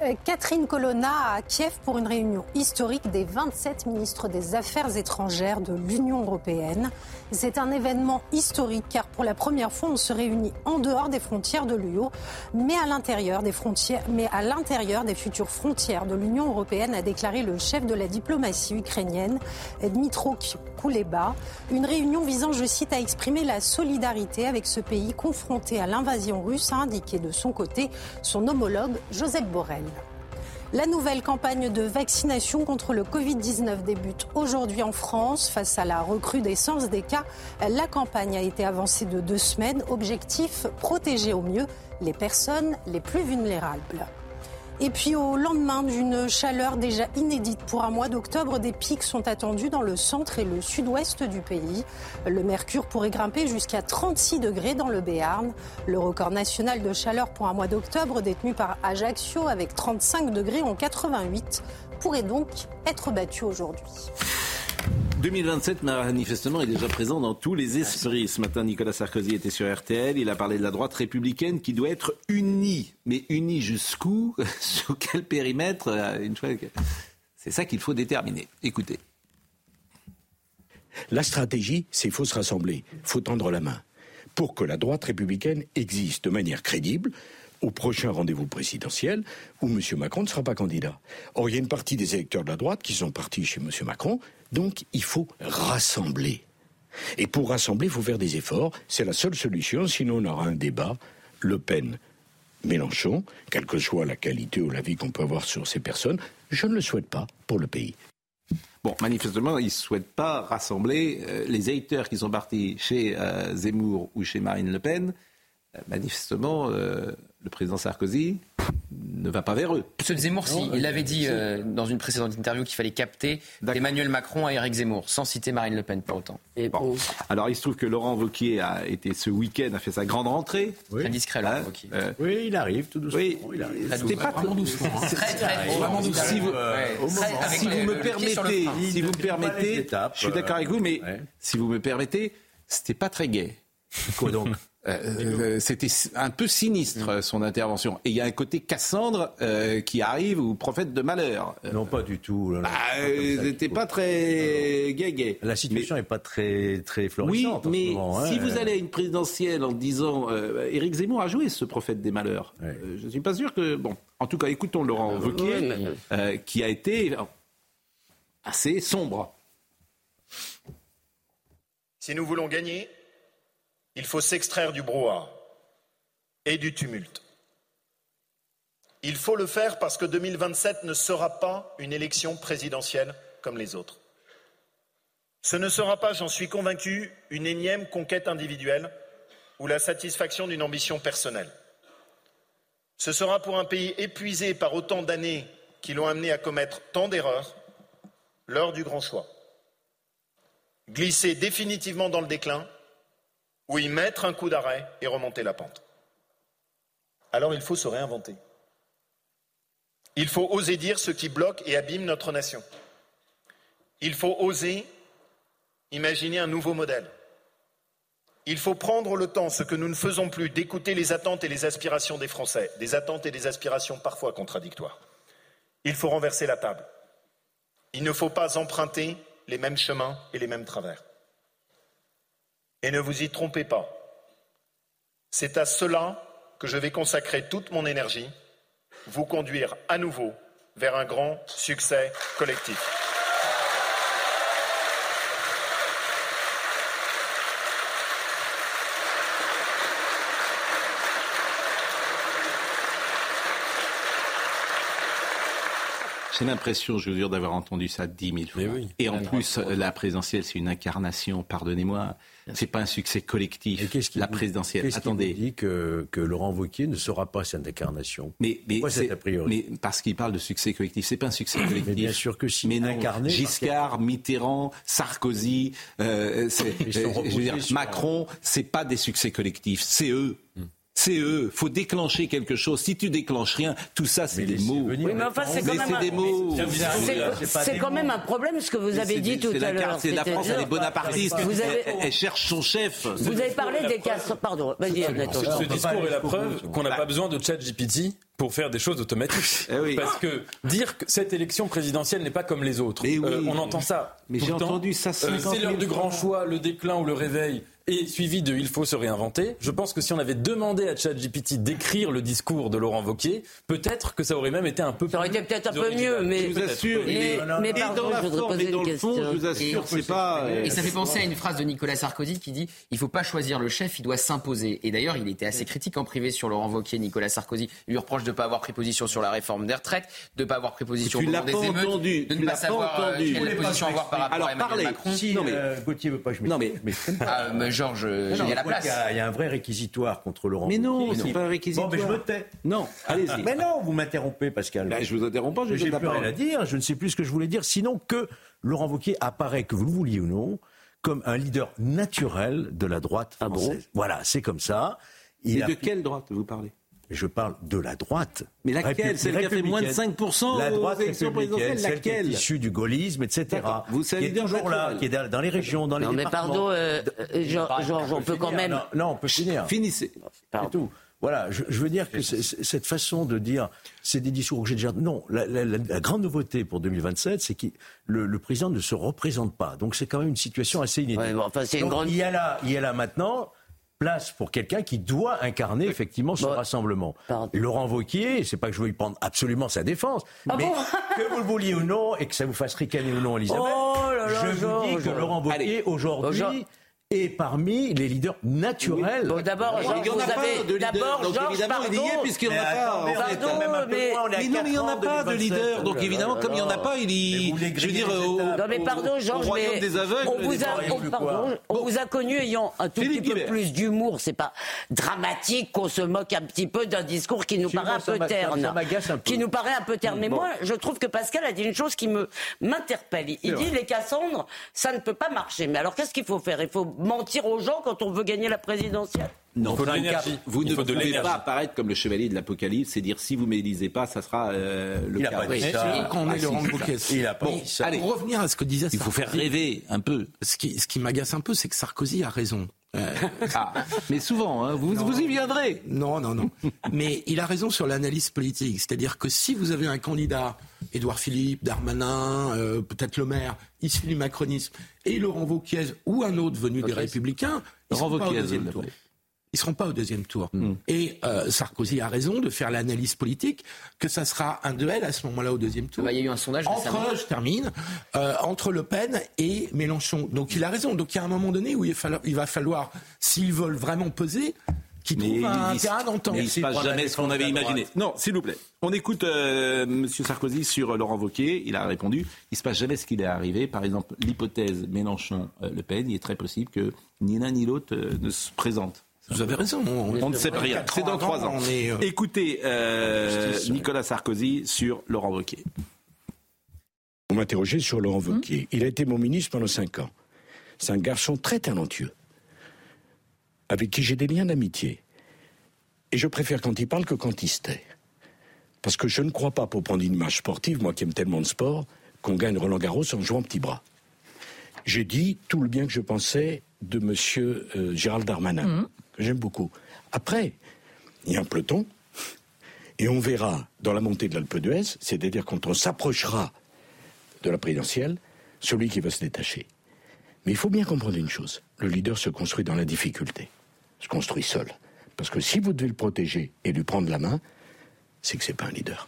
Euh, Catherine Colonna à Kiev pour une réunion historique des 27 ministres des Affaires étrangères de l'Union européenne. C'est un événement historique car pour la première fois on se réunit en dehors des frontières de l'UE, mais à l'intérieur des mais à l'intérieur des futures frontières de l'Union européenne, a déclaré le chef de la diplomatie ukrainienne, Dmitro Kuleba. Une réunion visant, je cite, à exprimer la solidarité avec ce pays confronté à l'invasion russe, a indiqué de son côté son homologue Joseph Borrell. La nouvelle campagne de vaccination contre le Covid-19 débute aujourd'hui en France. Face à la recrudescence des cas, la campagne a été avancée de deux semaines. Objectif, protéger au mieux les personnes les plus vulnérables. Et puis au lendemain d'une chaleur déjà inédite pour un mois d'octobre, des pics sont attendus dans le centre et le sud-ouest du pays. Le mercure pourrait grimper jusqu'à 36 degrés dans le Béarn. Le record national de chaleur pour un mois d'octobre détenu par Ajaccio avec 35 degrés en 88 pourrait donc être battu aujourd'hui. 2027, manifestement, est déjà présent dans tous les esprits. Ce matin, Nicolas Sarkozy était sur RTL. Il a parlé de la droite républicaine qui doit être unie. Mais unie jusqu'où Sur quel périmètre Euh, C'est ça qu'il faut déterminer. Écoutez. La stratégie, c'est faut se rassembler, faut tendre la main pour que la droite républicaine existe de manière crédible au prochain rendez-vous présidentiel où M. Macron ne sera pas candidat. Or, il y a une partie des électeurs de la droite qui sont partis chez M. Macron, donc il faut rassembler. Et pour rassembler, il faut faire des efforts. C'est la seule solution, sinon on aura un débat Le Pen. Mélenchon, quelle que soit la qualité ou l'avis qu'on peut avoir sur ces personnes, je ne le souhaite pas pour le pays. Bon, manifestement, ils ne souhaitent pas rassembler euh, les électeurs qui sont partis chez euh, Zemmour ou chez Marine Le Pen. Euh, manifestement, le président Sarkozy ne va pas vers eux. De Zemmour, si, il avait dit euh, dans une précédente interview qu'il fallait capter Emmanuel Macron à Éric Zemmour, sans citer Marine Le Pen pour autant. Bon. Alors, il se trouve que Laurent Wauquiez a été ce week-end, a fait sa grande rentrée. Très discret, Laurent Hein, Wauquiez. euh, Oui, il arrive tout doucement. Oui, il arrive. c'était pas Vraiment doucement, hein. Très, très vraiment si doucement. vous, si vous me le le permettez, si vous me permettez, étapes, je suis d'accord avec vous, mais ouais. si vous me permettez, c'était pas très gai. Quoi donc? Euh, euh, C'était un peu sinistre son intervention. Et il y a un côté Cassandre euh, qui arrive ou prophète de malheur. Euh, Non, pas du tout. là, là. bah, c'était pas très gay gay. La situation n'est pas très, très Oui, florissante. en ce mais hein. si vous allez à une présidentielle en disant euh, Éric Zemmour a joué ce prophète des malheurs, Ouais. euh, je ne suis pas sûr que bon. En tout cas, écoutons Laurent Wauquiez, ouais, mais- euh, qui a été assez sombre. Si nous voulons gagner, il faut s'extraire du brouhaha et du tumulte. Il faut le faire parce que 2027 ne sera pas une élection présidentielle comme les autres. Ce ne sera pas, j'en suis convaincu, une énième conquête individuelle ou la satisfaction d'une ambition personnelle. Ce sera pour un pays épuisé par autant d'années qui l'ont amené à commettre tant d'erreurs l'heure du grand choix. Glisser définitivement dans le déclin ou y mettre un coup d'arrêt et remonter la pente. Alors il faut se réinventer. Il faut oser dire ce qui bloque et abîme notre nation. Il faut oser imaginer un nouveau modèle. Il faut prendre le temps, ce que nous ne faisons plus, d'écouter les attentes et les aspirations des Français, des attentes et des aspirations parfois contradictoires. Il faut renverser la table. Il ne faut pas emprunter les mêmes chemins et les mêmes travers. Et ne vous y trompez pas. C'est à cela que je vais consacrer toute mon énergie, vous conduire à nouveau vers un grand succès collectif. J'ai l'impression, je vous jure, d'avoir entendu ça dix mille fois. Et en plus, la présidentielle, c'est une incarnation, pardonnez-moi. C'est pas un succès collectif. la présidentielle. Qu'est-ce Attendez. Qui dit que, que Laurent Wauquiez ne sera pas cette incarnation? Mais, mais, Pourquoi c'est- cet a priori? mais parce qu'il parle de succès collectif, c'est pas un succès collectif. Mais bien sûr que si. Mais non, Incarné Giscard, Mitterrand, Sarkozy, euh, euh, je veux dire, Macron, c'est pas des succès collectifs, c'est eux. C'est eux. Faut déclencher quelque chose. Si tu déclenches rien, tout ça, c'est des mots. Oui, mais enfin, c'est quand même un- des mots. C'est- quand même un problème ce que vous avez dit tout c'est la à l'heure. carte, C'est la France, elle est bonapartiste. Elle, cherche son chef. vous avez parlé des cas. Pardon. Ce, ce discours est la preuve qu'on n'a pas besoin de chat GPT pour faire des choses automatiques. Parce que dire que cette élection présidentielle n'est pas comme les autres, euh, on entend ça. Mais j'ai entendu ça Euh, 50 C'est l'heure 000 du grand choix, le déclin ou le réveil. Et suivi de il faut se réinventer. Je pense que si on avait demandé à ChatGPT d'écrire le discours de Laurent Wauquiez, peut-être que ça aurait même été un peu Ça aurait été peut-être un peu mieux, mais. Je vous assure, mais et pardon, dans la je voudrais forme poser et dans une le fond, question. je vous assure, c'est pas. euh, Et ça fait penser à une phrase de Nicolas Sarkozy qui dit il faut pas choisir le chef, il doit s'imposer. Et d'ailleurs, il était assez critique en privé sur Laurent Wauquiez, Nicolas Sarkozy. Il lui reproche de ne pas avoir pris position sur la réforme des retraites, de ne pas avoir pris position Tu au l'as moment des pas émeutes, entendu, de tu ne l'as pas pas savoir euh, entendu. quelle position avoir par rapport Alors à Emmanuel parlez. Macron. Si Non, mais- euh, Gauthier veut pas, je Non, mais- Ah, mais Georges, euh, il y a la je crois place. qu'il y a- Il y a un vrai réquisitoire contre Laurent Mais non, c'est pas un réquisitoire. Bon, mais je me tais. Non, allez-y. Mais non, vous m'interrompez, Pascal. Ben, je vous interromps pas, J'ai plus rien à dire, je ne sais plus ce que je voulais dire, sinon que Laurent Wauquiez apparaît, que vous le vouliez ou non, comme un leader naturel de la droite française. voilà, c'est comme ça. Il Et a de quelle droite vous parlez? Je parle de la droite. Mais laquelle Celle qui a fait moins de républicaine. 5% La aux droite élections républicaine, présidentielles, celle qui est issue du gaullisme, etc. Vous, est leader toujours là, qui est dans les régions, dans les Non, mais départements. pardon, euh, euh, Georges, Georges, on peut quand même. Non, non, on peut finir. Finissez. C'est tout. Voilà, je, je veux dire que cette façon de dire, c'est des discours que j'ai déjà. Non, la, la- la- la grande nouveauté pour 2027, c'est que le, le président ne se représente pas. Donc c'est quand même une situation assez inédite. Ouais, bon, enfin, c'est une Donc, grande- il y a là, il y a là maintenant place pour quelqu'un qui doit incarner effectivement ce Bon. rassemblement. Pardon. Laurent Wauquiez, c'est pas que je veux lui prendre absolument sa défense, Ah mais bon que vous le vouliez ou non et que ça vous fasse ricaner ou non, Elisabeth, Oh là là, je vous dis que Laurent Allez. aujourd'hui Est parmi les leaders naturels. Bon, d'abord, Il Georges, vous avez. D'abord, Georges, évidemment, il y est pardon. puisqu'il n'y en a Mais pas. non, mais il n'y en a pas de 2027. leader. Donc Oh évidemment, comme il n'y en a pas, il y. Je veux dire, étapes. Non mais pardon Georges, mais des aveugles, on, vous a, oreilles on- plus pardon, quoi. on vous a connu ayant un tout Philippe petit peu Guibert. plus d'humour. C'est pas dramatique qu'on se moque un petit peu d'un discours qui nous paraît un peu terne, ça m'agace un peu. qui nous paraît un peu terne. Mais moi, je trouve que Pascal a dit une chose qui me m'interpelle. Il dit les Cassandres, ça ne peut pas marcher. Mais alors qu'est-ce qu'il faut faire? Il faut mentir aux gens quand on veut gagner la présidentielle. Non, Il faut de un l'énergie. cap. Vous Il ne faut de pouvez l'énergie. pas apparaître comme le chevalier de l'Apocalypse et dire si vous ne m'élisez pas, ça sera euh, le Il a chaos. pas dit Oui. ça. Quand on Ah, est Laurent. Il a pas Bon, ça. allez. Pour revenir à ce que disait Il faut faire rêver un peu. Ce qui, ce qui m'agace un peu, c'est que Sarkozy a raison. Euh, Ah, mais souvent, hein, vous, vous y viendrez. non, non, non. Mais il a raison sur l'analyse politique. C'est-à-dire que si vous avez un candidat, Édouard Philippe, Darmanin, euh, peut-être le maire, issu du macronisme, et Laurent Wauquiez ou un autre venu des Républicains, ils Laurent pas au deuxième tour. Ils seront pas au deuxième tour. Et euh, Sarkozy a raison de faire l'analyse politique que ça sera un duel à ce moment-là au deuxième tour. Bah, il y a eu un sondage. Entre, je termine, euh, entre Le Pen et Mélenchon. Donc il a raison. Donc il y a un moment donné où il, va falloir- il va falloir, s'ils veulent vraiment peser, qu'ils Mais trouvent un il, terrain d'entente. mais il se passe jamais ce qu'on avait imaginé. Non, s'il vous plaît. On écoute euh, Monsieur Sarkozy sur euh, Laurent Wauquiez. Il a répondu. Il se passe jamais ce qu'il est arrivé. Par exemple, l'hypothèse Mélenchon-Le Pen, il est très possible que ni l'un ni l'autre euh, ne se présente. Vous avez raison. On ne sait pas rien. C'est dans trois ans. On est, euh, Écoutez euh, Justice, Nicolas Sarkozy sur Laurent Wauquiez. Vous m'interrogez sur Laurent Wauquiez. Il a été mon ministre pendant cinq ans. C'est un garçon très talentueux, avec qui j'ai des liens d'amitié. Et je préfère quand il parle que quand il se tait. Parce que je ne crois pas, pour prendre une image sportive, moi qui aime tellement de sport, qu'on gagne Roland Garros en jouant petit bras. J'ai dit tout le bien que je pensais de monsieur euh, Gérald Darmanin, j'aime beaucoup. Après, il y a un peloton, et on verra dans la montée de l'Alpe d'Huez, c'est-à-dire quand on s'approchera de la présidentielle, celui qui va se détacher. Mais il faut bien comprendre une chose, le leader se construit dans la difficulté, se construit seul. Parce que si vous devez le protéger et lui prendre la main, c'est que c'est pas un leader.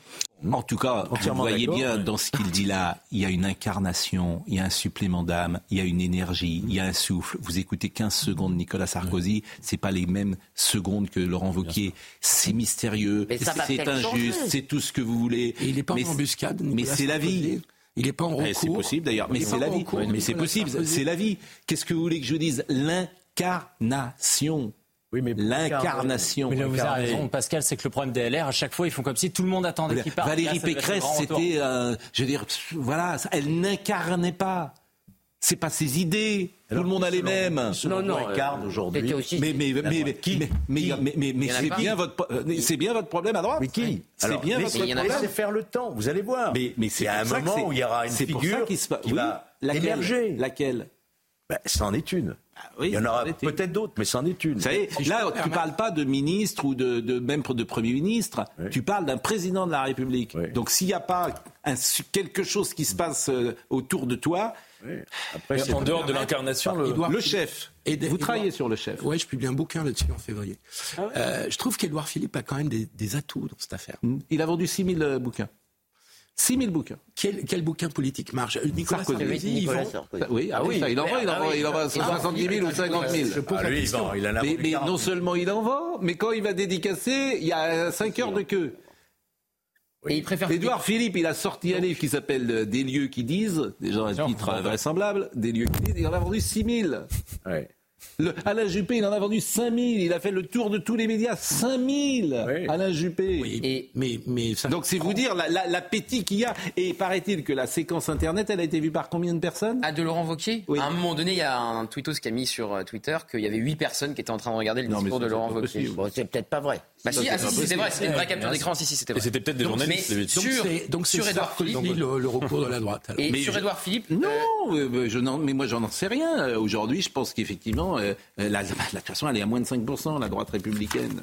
En tout cas, vous voyez bien ouais. dans ce qu'il dit là, il y a une incarnation, il y a un supplément d'âme, il y a une énergie, il y a un souffle. Vous écoutez 15 secondes Nicolas Sarkozy, c'est pas les mêmes secondes que Laurent Wauquiez. C'est mystérieux, c'est injuste, c'est tout ce que vous voulez. Et il n'est pas mais en embuscade. Mais c'est la vie. Il n'est pas en recours. Eh, C'est possible d'ailleurs, mais c'est la vie. recours, Mais c'est possible, c'est la vie. Qu'est-ce que vous voulez que je dise? L'incarnation. Oui, mais L'incarnation. Mais là, vous avez raison, Pascal, c'est que le problème des LR, à chaque fois, ils font comme si tout le monde attendait qu'ils partent. Valérie Là, Pécresse, c'était, euh, je veux dire, voilà, elle n'incarnait pas. C'est pas ses idées. Tout le monde a les mêmes. Non, non, incarne euh, aujourd'hui. Mais mais mais mais mais Qui mais mais, mais, mais- c'est bien votre euh, c'est bien votre problème à droite. Mais qui C'est bien votre il y en a problème. Laissez faire le temps, vous allez voir. Mais mais c'est un moment où il y aura une figure qui va laquelle émerger. Laquelle? Ben, c'en est une. Il y en aura peut-être d'autres, mais c'en est une. Ça est, si là, tu ne parles pas de ministre ou de, de même de Premier ministre, tu parles d'un président de la République. Donc s'il n'y a pas quelque chose qui se passe euh, autour de toi... Après, en dehors de l'incarnation, le... le... chef. Vous travaillez sur le chef. Oui, je publie un bouquin là-dessus en février. Ah euh, je trouve qu'Edouard Philippe a quand même des, des, atouts dans cette affaire. Hmm. Il a vendu 6000 euh, bouquins. 6 000 bouquins. Quel, quel bouquin politique marche euh, Nicolas Sarkozy, Sarkozy Nicolas Sarkozy. Oui, ah, ah, ah, ah oui, il en va, il en il en 70 000 ou 50 000. Je ah, lui, il en a mais, mais non seulement il en va, mais quand il va dédicacer, il y a 5 heures de queue. Oui. Et il préfère Édouard Philippe, il a sorti un livre qui s'appelle euh, Des lieux qui disent, déjà un titre vraisemblable, Des lieux qui disent, il en a vendu 6 000. Ouais. Le, Alain Juppé, il en a vendu 5 000. Il a fait le tour de tous les médias. 5 000 Oui. Alain Juppé. Oui, Et- mais, mais ça- Donc c'est vous dire la- la- l'appétit qu'il y a. Et paraît-il que la séquence Internet, elle a été vue par combien de personnes? Ah, de Laurent Wauquiez? Oui. À un moment donné, il y a un tweetos qui a mis sur euh, Twitter qu'il y avait 8 personnes qui étaient en train de regarder le Non, discours de Laurent. Bon, c'est peut-être pas vrai. Bah si, ah, si, si, c'était vrai, c'était une vraie capture d'écran, si, si, c'était Et vrai. c'était peut-être des Donc, journalistes. mais sur, donc c'est sur Edouard Philippe. le, le recours de la droite. alors. Et Mais sur je- Edouard Philippe, Non, euh, euh, je n'en- mais moi j'en sais rien. Euh, Aujourd'hui, je pense qu'effectivement, euh, la, la- de toute façon, elle est à moins de 5%, la droite républicaine.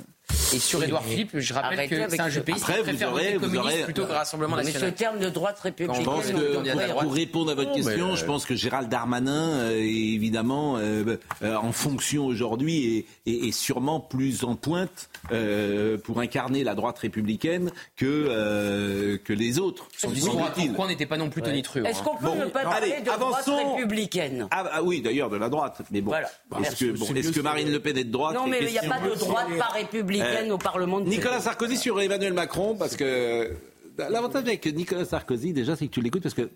Et sur Edouard Philippe, je rappelle Arrêtez que c'est un ce- Juppéiste Après, qui préfère aurez- voter vous communiste aurez- plutôt que Rassemblement Mais ce terme de droite républicaine, Je pense que pour, répondre à votre Non, question, euh, je pense que Gérald Darmanin euh, est évidemment euh, euh, en fonction aujourd'hui et, et- et sûrement plus en pointe euh, pour incarner la droite républicaine que, euh, que les autres. Son discours à. Tourcoing n'était pas non plus tonitruant. Est-ce qu'on peut Bon, ne pas parler de avançons. droite républicaine? Ah, ah oui, d'ailleurs, de la droite. Mais bon, Voilà. est-ce que, Marine Le Pen est de droite? Non, mais il n'y a pas de droite pas républicaine au Parlement de Nicolas. Sarkozy sur Emmanuel Macron, parce que l'avantage avec Nicolas Sarkozy, déjà, c'est que tu l'écoutes parce que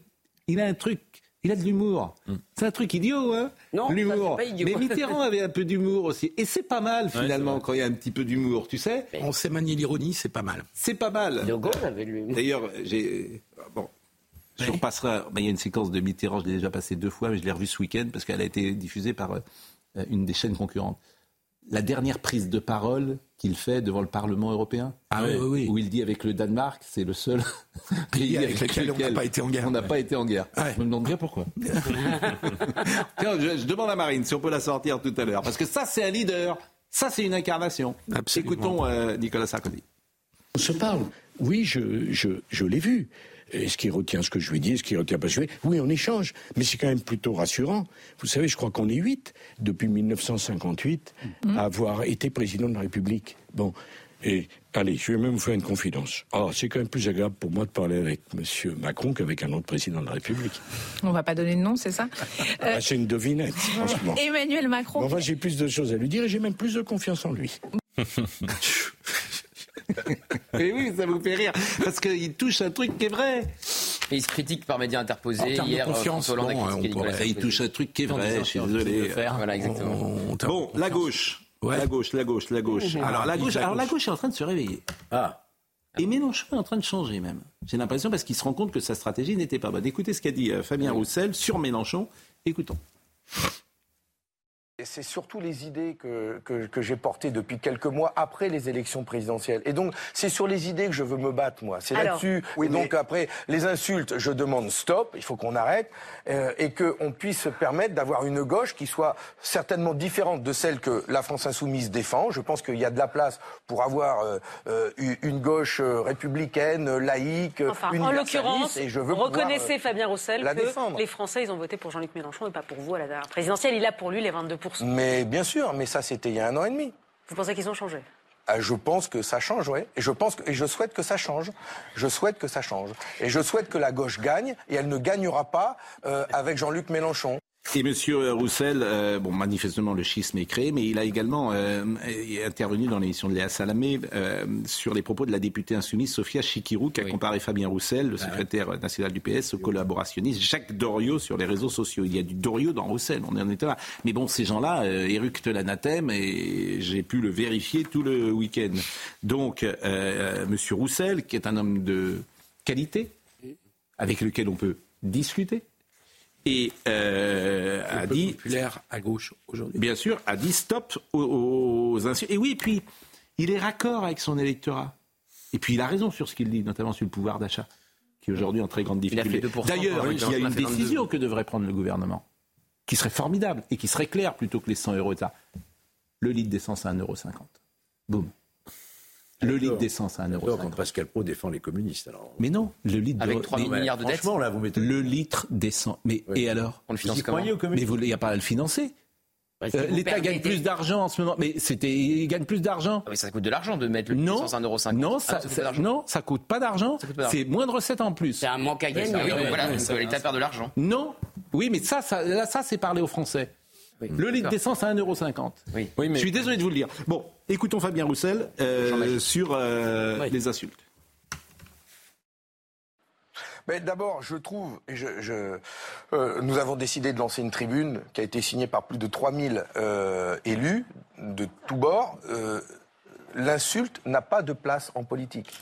il a un truc, il a de l'humour. C'est un truc idiot, hein Non, L'humour. Mais Mitterrand avait un peu d'humour aussi. Et c'est pas mal, finalement, quand il y a un petit peu d'humour, tu sais On sait manier l'ironie, c'est pas mal. C'est pas mal. De Gaulle avait lui. D'ailleurs, j'ai. Bon. Je Oui. repasserai. Il y a une séquence de Mitterrand, je l'ai déjà passée deux fois, mais je l'ai revue ce week-end parce qu'elle a été diffusée par euh, une des chaînes concurrentes. La dernière prise de parole qu'il fait devant le Parlement européen, Ah oui, oui, oui. où il dit avec le Danemark, c'est le seul pays avec lequel on n'a pas été en guerre. On n'a pas été en guerre. Ouais. Je me demande bien pourquoi. Tiens, je, je demande à Marine si on peut la sortir tout à l'heure, parce que ça, c'est un leader. Ça, c'est une incarnation. Absolument. Écoutons euh, Nicolas Sarkozy. On se parle. Oui, je, je, je l'ai vu. Est-ce qu'il retient ce que je lui dis Est-ce qu'il retient pas ce que je lui dis Oui, on échange. Mais c'est quand même plutôt rassurant. Vous savez, je crois qu'on est huit depuis 1958 à avoir été président de la République. Bon. Et allez, je vais même vous faire une confidence. Oh, c'est quand même plus agréable pour moi de parler avec M. Macron qu'avec un autre président de la République. On va pas donner de nom, c'est ça? Euh, Ah, c'est une devinette, franchement. Emmanuel Macron. Enfin, j'ai plus de choses à lui dire et j'ai même plus de confiance en lui. Et oui, ça vous fait rire, parce qu'il touche un truc qui est vrai. Et il se critique par médias En interposés. de Hier, euh, confiance, bon, on pourrait- Il touche un truc qui est En vrai, je suis désolé. faire. Voilà, exactement. On- on- Bon, la gauche. La gauche, la gauche, la gauche. Mmh. Alors la gauche, alors la gauche. gauche est en train de se réveiller. Ah. Et Mélenchon est en train de changer même. J'ai l'impression parce qu'il se rend compte que sa stratégie n'était pas bonne. Écoutez ce qu'a dit euh, Fabien Roussel sur Mélenchon. Écoutons. C'est surtout les idées que, que, que j'ai portées depuis quelques mois après les élections présidentielles. Et donc, c'est sur les idées que je veux me battre, moi. C'est là-dessus. oui, et donc, après, les insultes, je demande stop, il faut qu'on arrête, euh, et qu'on puisse se permettre d'avoir une gauche qui soit certainement différente de celle que la France Insoumise défend. Je pense qu'il y a de la place pour avoir euh, euh, une gauche euh, républicaine, laïque, Enfin, en l'occurrence, et je veux pouvoir, reconnaissez euh, Fabien Roussel la que défendre. les Français, ils ont voté pour Jean-Luc Mélenchon et pas pour vous à la dernière présidentielle. Il a pour lui les 22%. Mais bien sûr, mais ça, c'était il y a un an et demi. Vous pensez qu'ils ont changé? Ah, Je pense que ça change, oui. Et je pense que, et je souhaite que ça change. Je souhaite que ça change. Et je souhaite que la gauche gagne. Et elle ne gagnera pas euh, avec Jean-Luc Mélenchon. Et Monsieur Roussel, euh, bon, manifestement le schisme est créé, mais il a également euh, intervenu dans l'émission de Léa Salamé euh, sur les propos de la députée insoumise Sophia Chikirou, qui a comparé Fabien Roussel, le secrétaire national du PS, au collaborationniste Jacques Doriot sur les réseaux sociaux. Il y a du Doriot dans Roussel, on en était là. Mais bon, ces gens-là euh, éructent l'anathème et j'ai pu le vérifier tout le week-end. Donc, euh, euh, Monsieur Roussel, qui est un homme de qualité, avec lequel on peut discuter, et euh, a dit populaire à gauche aujourd'hui. Bien sûr, a dit stop aux, aux insultes. Et oui, puis il est raccord avec son électorat. Et puis il a raison sur ce qu'il dit, notamment sur le pouvoir d'achat, qui est aujourd'hui en très grande Il a fait difficulté. 2%, D'ailleurs, il y a une fait 22. décision que devrait prendre le gouvernement, qui serait formidable et qui serait claire plutôt que les 100 euros de ça. Le litre d'essence à 1,50€. Boum. Le litre d'essence à 1,50€. D'accord, quand Pascal Pro défend les communistes. Alors. Mais non, le litre Avec de- 3 000 mais- milliards de dettes. Franchement, là, vous mettez. Le litre d'essence. Mais et alors On le finance comment aux Mais il n'y a pas à le financer. Que Euh, L'État gagne plus d'argent en ce moment. Mais c'était, il gagne plus d'argent. Ah oui, ça coûte de l'argent de mettre le Non, à 1,50€. non, Ah, ça, l'argent. non, ça coûte pas d'argent. C'est moins de recettes en plus. C'est un manque à gagner. Ah oui, voilà, l'État perd de l'argent. Non, oui, mais ça, ça, là, ça, c'est parler aux Français. Oui, Le litre d'essence à 1,50€. Oui. Oui, mais Je suis désolé de vous le dire. Bon, écoutons Fabien Roussel euh, sur euh, Oui. les insultes. Mais d'abord, je trouve, et je, je- euh, nous avons décidé de lancer une tribune qui a été signée par plus de 3000 euh, élus de tous bords. Euh, L'insulte n'a pas de place en politique.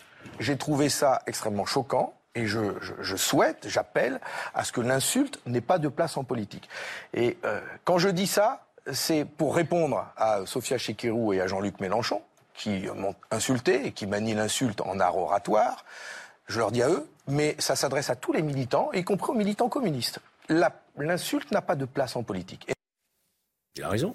J'ai trouvé ça extrêmement choquant. Et je, souhaite, j'appelle à ce que l'insulte n'ait pas de place en politique. Et euh, quand je dis ça, c'est pour répondre à Sophia Chekirou et à Jean-Luc Mélenchon, qui m'ont insulté et qui manient l'insulte en art oratoire. Je leur dis à eux, mais ça s'adresse à tous les militants, y compris aux militants communistes. L'insulte n'a pas de place en politique. Il a raison.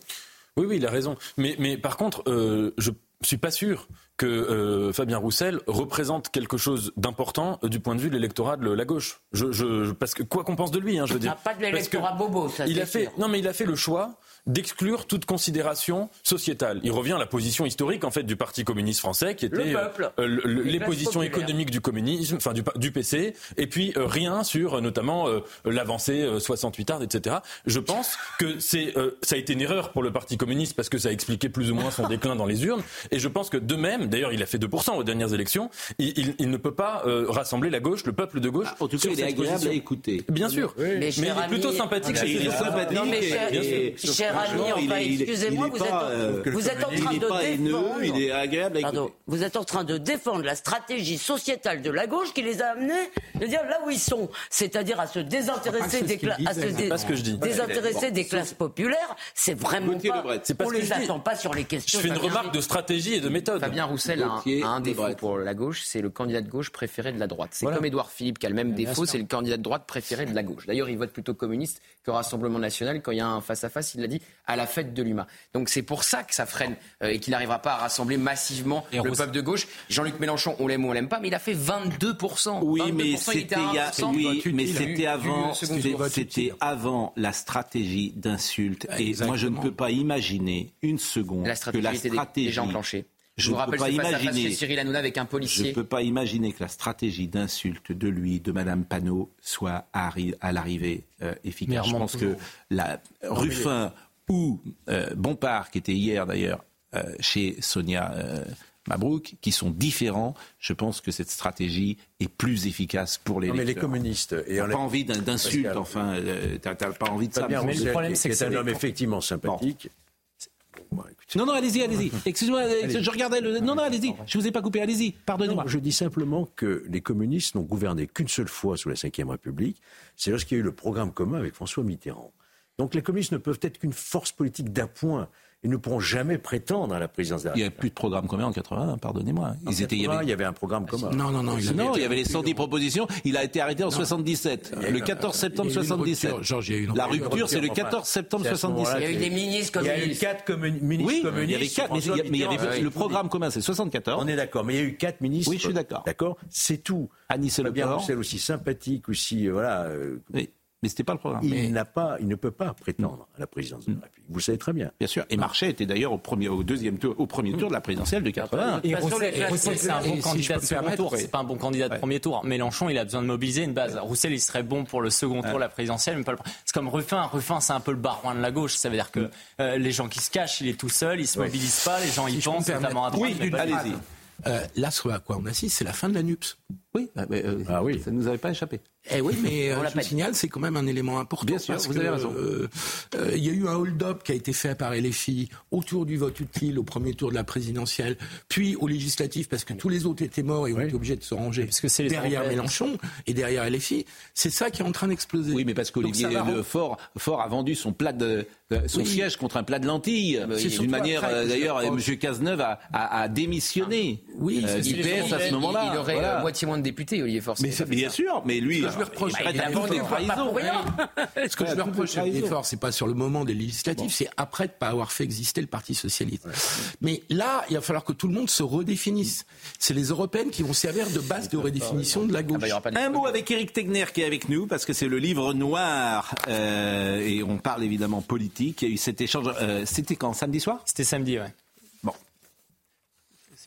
Oui, oui, il a raison. Mais, mais par contre, euh, je suis pas sûr que euh, Fabien Roussel représente quelque chose d'important euh, du point de vue de l'électorat de la gauche. Je, je, parce que quoi qu'on pense de lui, hein, je veux dire. Ah, pas de l'électorat bobo, ça, il c'est a fait, sûr. non, mais il a fait le choix d'exclure toute considération sociétale. Il revient à la position historique en fait du Parti communiste français, qui était Le peuple. euh, le- le- Les positions populaires. économiques du communisme, enfin du, PC, et puis euh, rien sur euh, notamment euh, l'avancée euh, 68 art, etc. Je pense que c'est euh, ça a été une erreur pour le Parti communiste parce que ça a expliqué plus ou moins son déclin dans les urnes, et je pense que de même, d'ailleurs, il a fait 2% aux dernières élections, il, il- il ne peut pas euh, rassembler la gauche, le peuple de gauche. En tout cas, il est agréable position. à écouter. Bien sûr, Mais mais, il est plutôt ami- sympathique Il est. Non, mais cher- et- cher ami, franchement, il enfin, est- il est- excusez-moi, il est vous êtes pas, en- euh, vous êtes en train de pas haineux, défendre- il est agréable à écouter. Pardon, vous êtes en train de défendre la stratégie sociétale de la gauche qui les a amenés, de dire là où ils sont, c'est-à-dire à se désintéresser des ce qu'il classes, à disait, se c'est pas ce que je dis. désintéresser des classes populaires, c'est vraiment pas. Lebret, c'est pas on ce que les je dis. attend pas sur les Je questions. fais une Fabien. remarque de stratégie et de méthode. Fabien Roussel a un, un défaut pour la gauche, c'est le candidat de gauche préféré de la droite. C'est comme Édouard Philippe qui a le même défaut, c'est le candidat de droite préféré de la gauche. D'ailleurs, il vote plutôt communiste que Rassemblement National. Quand il y a un face-à-face, il l'a dit, à la fête de l'UMA. Donc c'est pour ça que ça freine euh, et qu'il n'arrivera pas à rassembler massivement Et le peuple de gauche. Jean-Luc Mélenchon, on l'aime ou on l'aime pas, mais il a fait 22%. Oui, 22%, mais il était c'était à il y a- 1%. oui, mais c'était avant, c'était- avant la stratégie d'insulte. Et moi, je ne peux pas imaginer une seconde La que stratégie la stratégie. déjà enclenchée. Je, Je vous ne rappelle peux pas imaginer. Cyril Hanouna avec un Je policier. ne peux pas imaginer que la stratégie d'insulte de lui, de Madame Panot, soit à l'arrivée euh, efficace. Je pense que la Ruffin ou euh, Bompard, qui était hier d'ailleurs euh, chez Sonia euh, Mabrouk, qui sont différents, je pense que cette stratégie est plus efficace pour les Non, mais les communistes. Et on pas envie d'un- d'insulte, Pascal. enfin, t'as pas envie de ça. Fabien mais Roussel, problème, c'est que est un c'est homme effectivement sympathique, Non, non, allez-y, allez-y. Excusez-moi, je regardais le. Non, non, allez-y. Je vous ai pas coupé, allez-y. Pardonnez-moi. Je dis simplement que les communistes n'ont gouverné qu'une seule fois sous la Ve République. C'est lorsqu'il y a eu le programme commun avec François Mitterrand. Donc les communistes ne peuvent être qu'une force politique d'appoint. Ils ne pourront jamais prétendre à la présidence de la Il n'y avait plus de programme commun en 81, pardonnez-moi. 80, il y avait un programme commun. Non, non, non. Il, non, il y avait les 110 propositions. Il a été arrêté en 77, le 14 septembre 77. Georges, il y a eu une La rupture, c'est le 14 septembre 77. Il y a eu des ministres Il y a eu communistes. quatre commun- ministres Oui, communistes. il y avait quatre, mais il y a- mais il y avait le programme commun, c'est 74. On est d'accord, mais il y a eu quatre ministres. Oui, je suis d'accord. D'accord, c'est tout. Anis Fabien Leport. Roussel aussi sympathique, aussi euh, voilà. euh, Oui, mais c'était pas le programme. il Mais- n'a pas, il ne peut pas prétendre à la présidence de la République. Vous le savez très bien. Bien sûr. Et Marchais était d'ailleurs au premier, au deuxième tour, au premier tour de la présidentielle de 81. Et Roussel, c'est un bon candidat de second tour. C'est pas un bon candidat de premier tour. Mélenchon, il a besoin de mobiliser une base. Roussel, il serait bon pour le second tour, la présidentielle, mais pas le. C'est comme Ruffin. Ruffin, c'est un peu le barouin de la gauche. Ça veut dire que euh, les gens qui se cachent, il est tout seul, il se mobilise pas, les gens y pensent, notamment à droite. Oui, allez-y. Euh, là, ce à quoi on assiste, c'est la fin de la NUPS. Oui, bah, bah, euh, Ah oui. ça ne nous avait pas échappé. Eh oui, mais euh, On je signale, c'est quand même un élément important. Bien sûr, parce vous que, avez raison. euh, euh, Il y a eu un hold-up qui a été fait par LFI autour du vote utile au premier tour de la présidentielle, puis au législatif, parce que tous les autres étaient morts et ont été obligés de se ranger Parce que derrière. Mélenchon et derrière LFI. C'est ça qui est en train d'exploser. Oui, mais parce qu'Olivier Le Fort, Fort a vendu son plat de son Oui. siège contre un plat de lentilles. c'est D'une manière, d'ailleurs. M. Cazeneuve a, a- a démissionné Oui, euh, c'est- du c'est- PS à ce Il- moment-là. Il aurait Voilà. moitié moins de députés, Olivier Faure. Mais c'est- bien ça. sûr, mais lui, Ce que je lui reproche, il a vendu pour Ce que je lui reproche l'effort, c'est pas sur le moment des législatives, c'est après de pas avoir fait exister le Parti socialiste. Mais là, il va falloir que tout le monde se redéfinisse. C'est les européennes qui vont servir de base de redéfinition de la gauche. Ah bah, Un mot avec Eric Tegner qui est avec nous parce que c'est le livre noir euh, et on parle évidemment politique. Il y a eu cet échange. euh, C'était quand samedi soir? C'était samedi, ouais.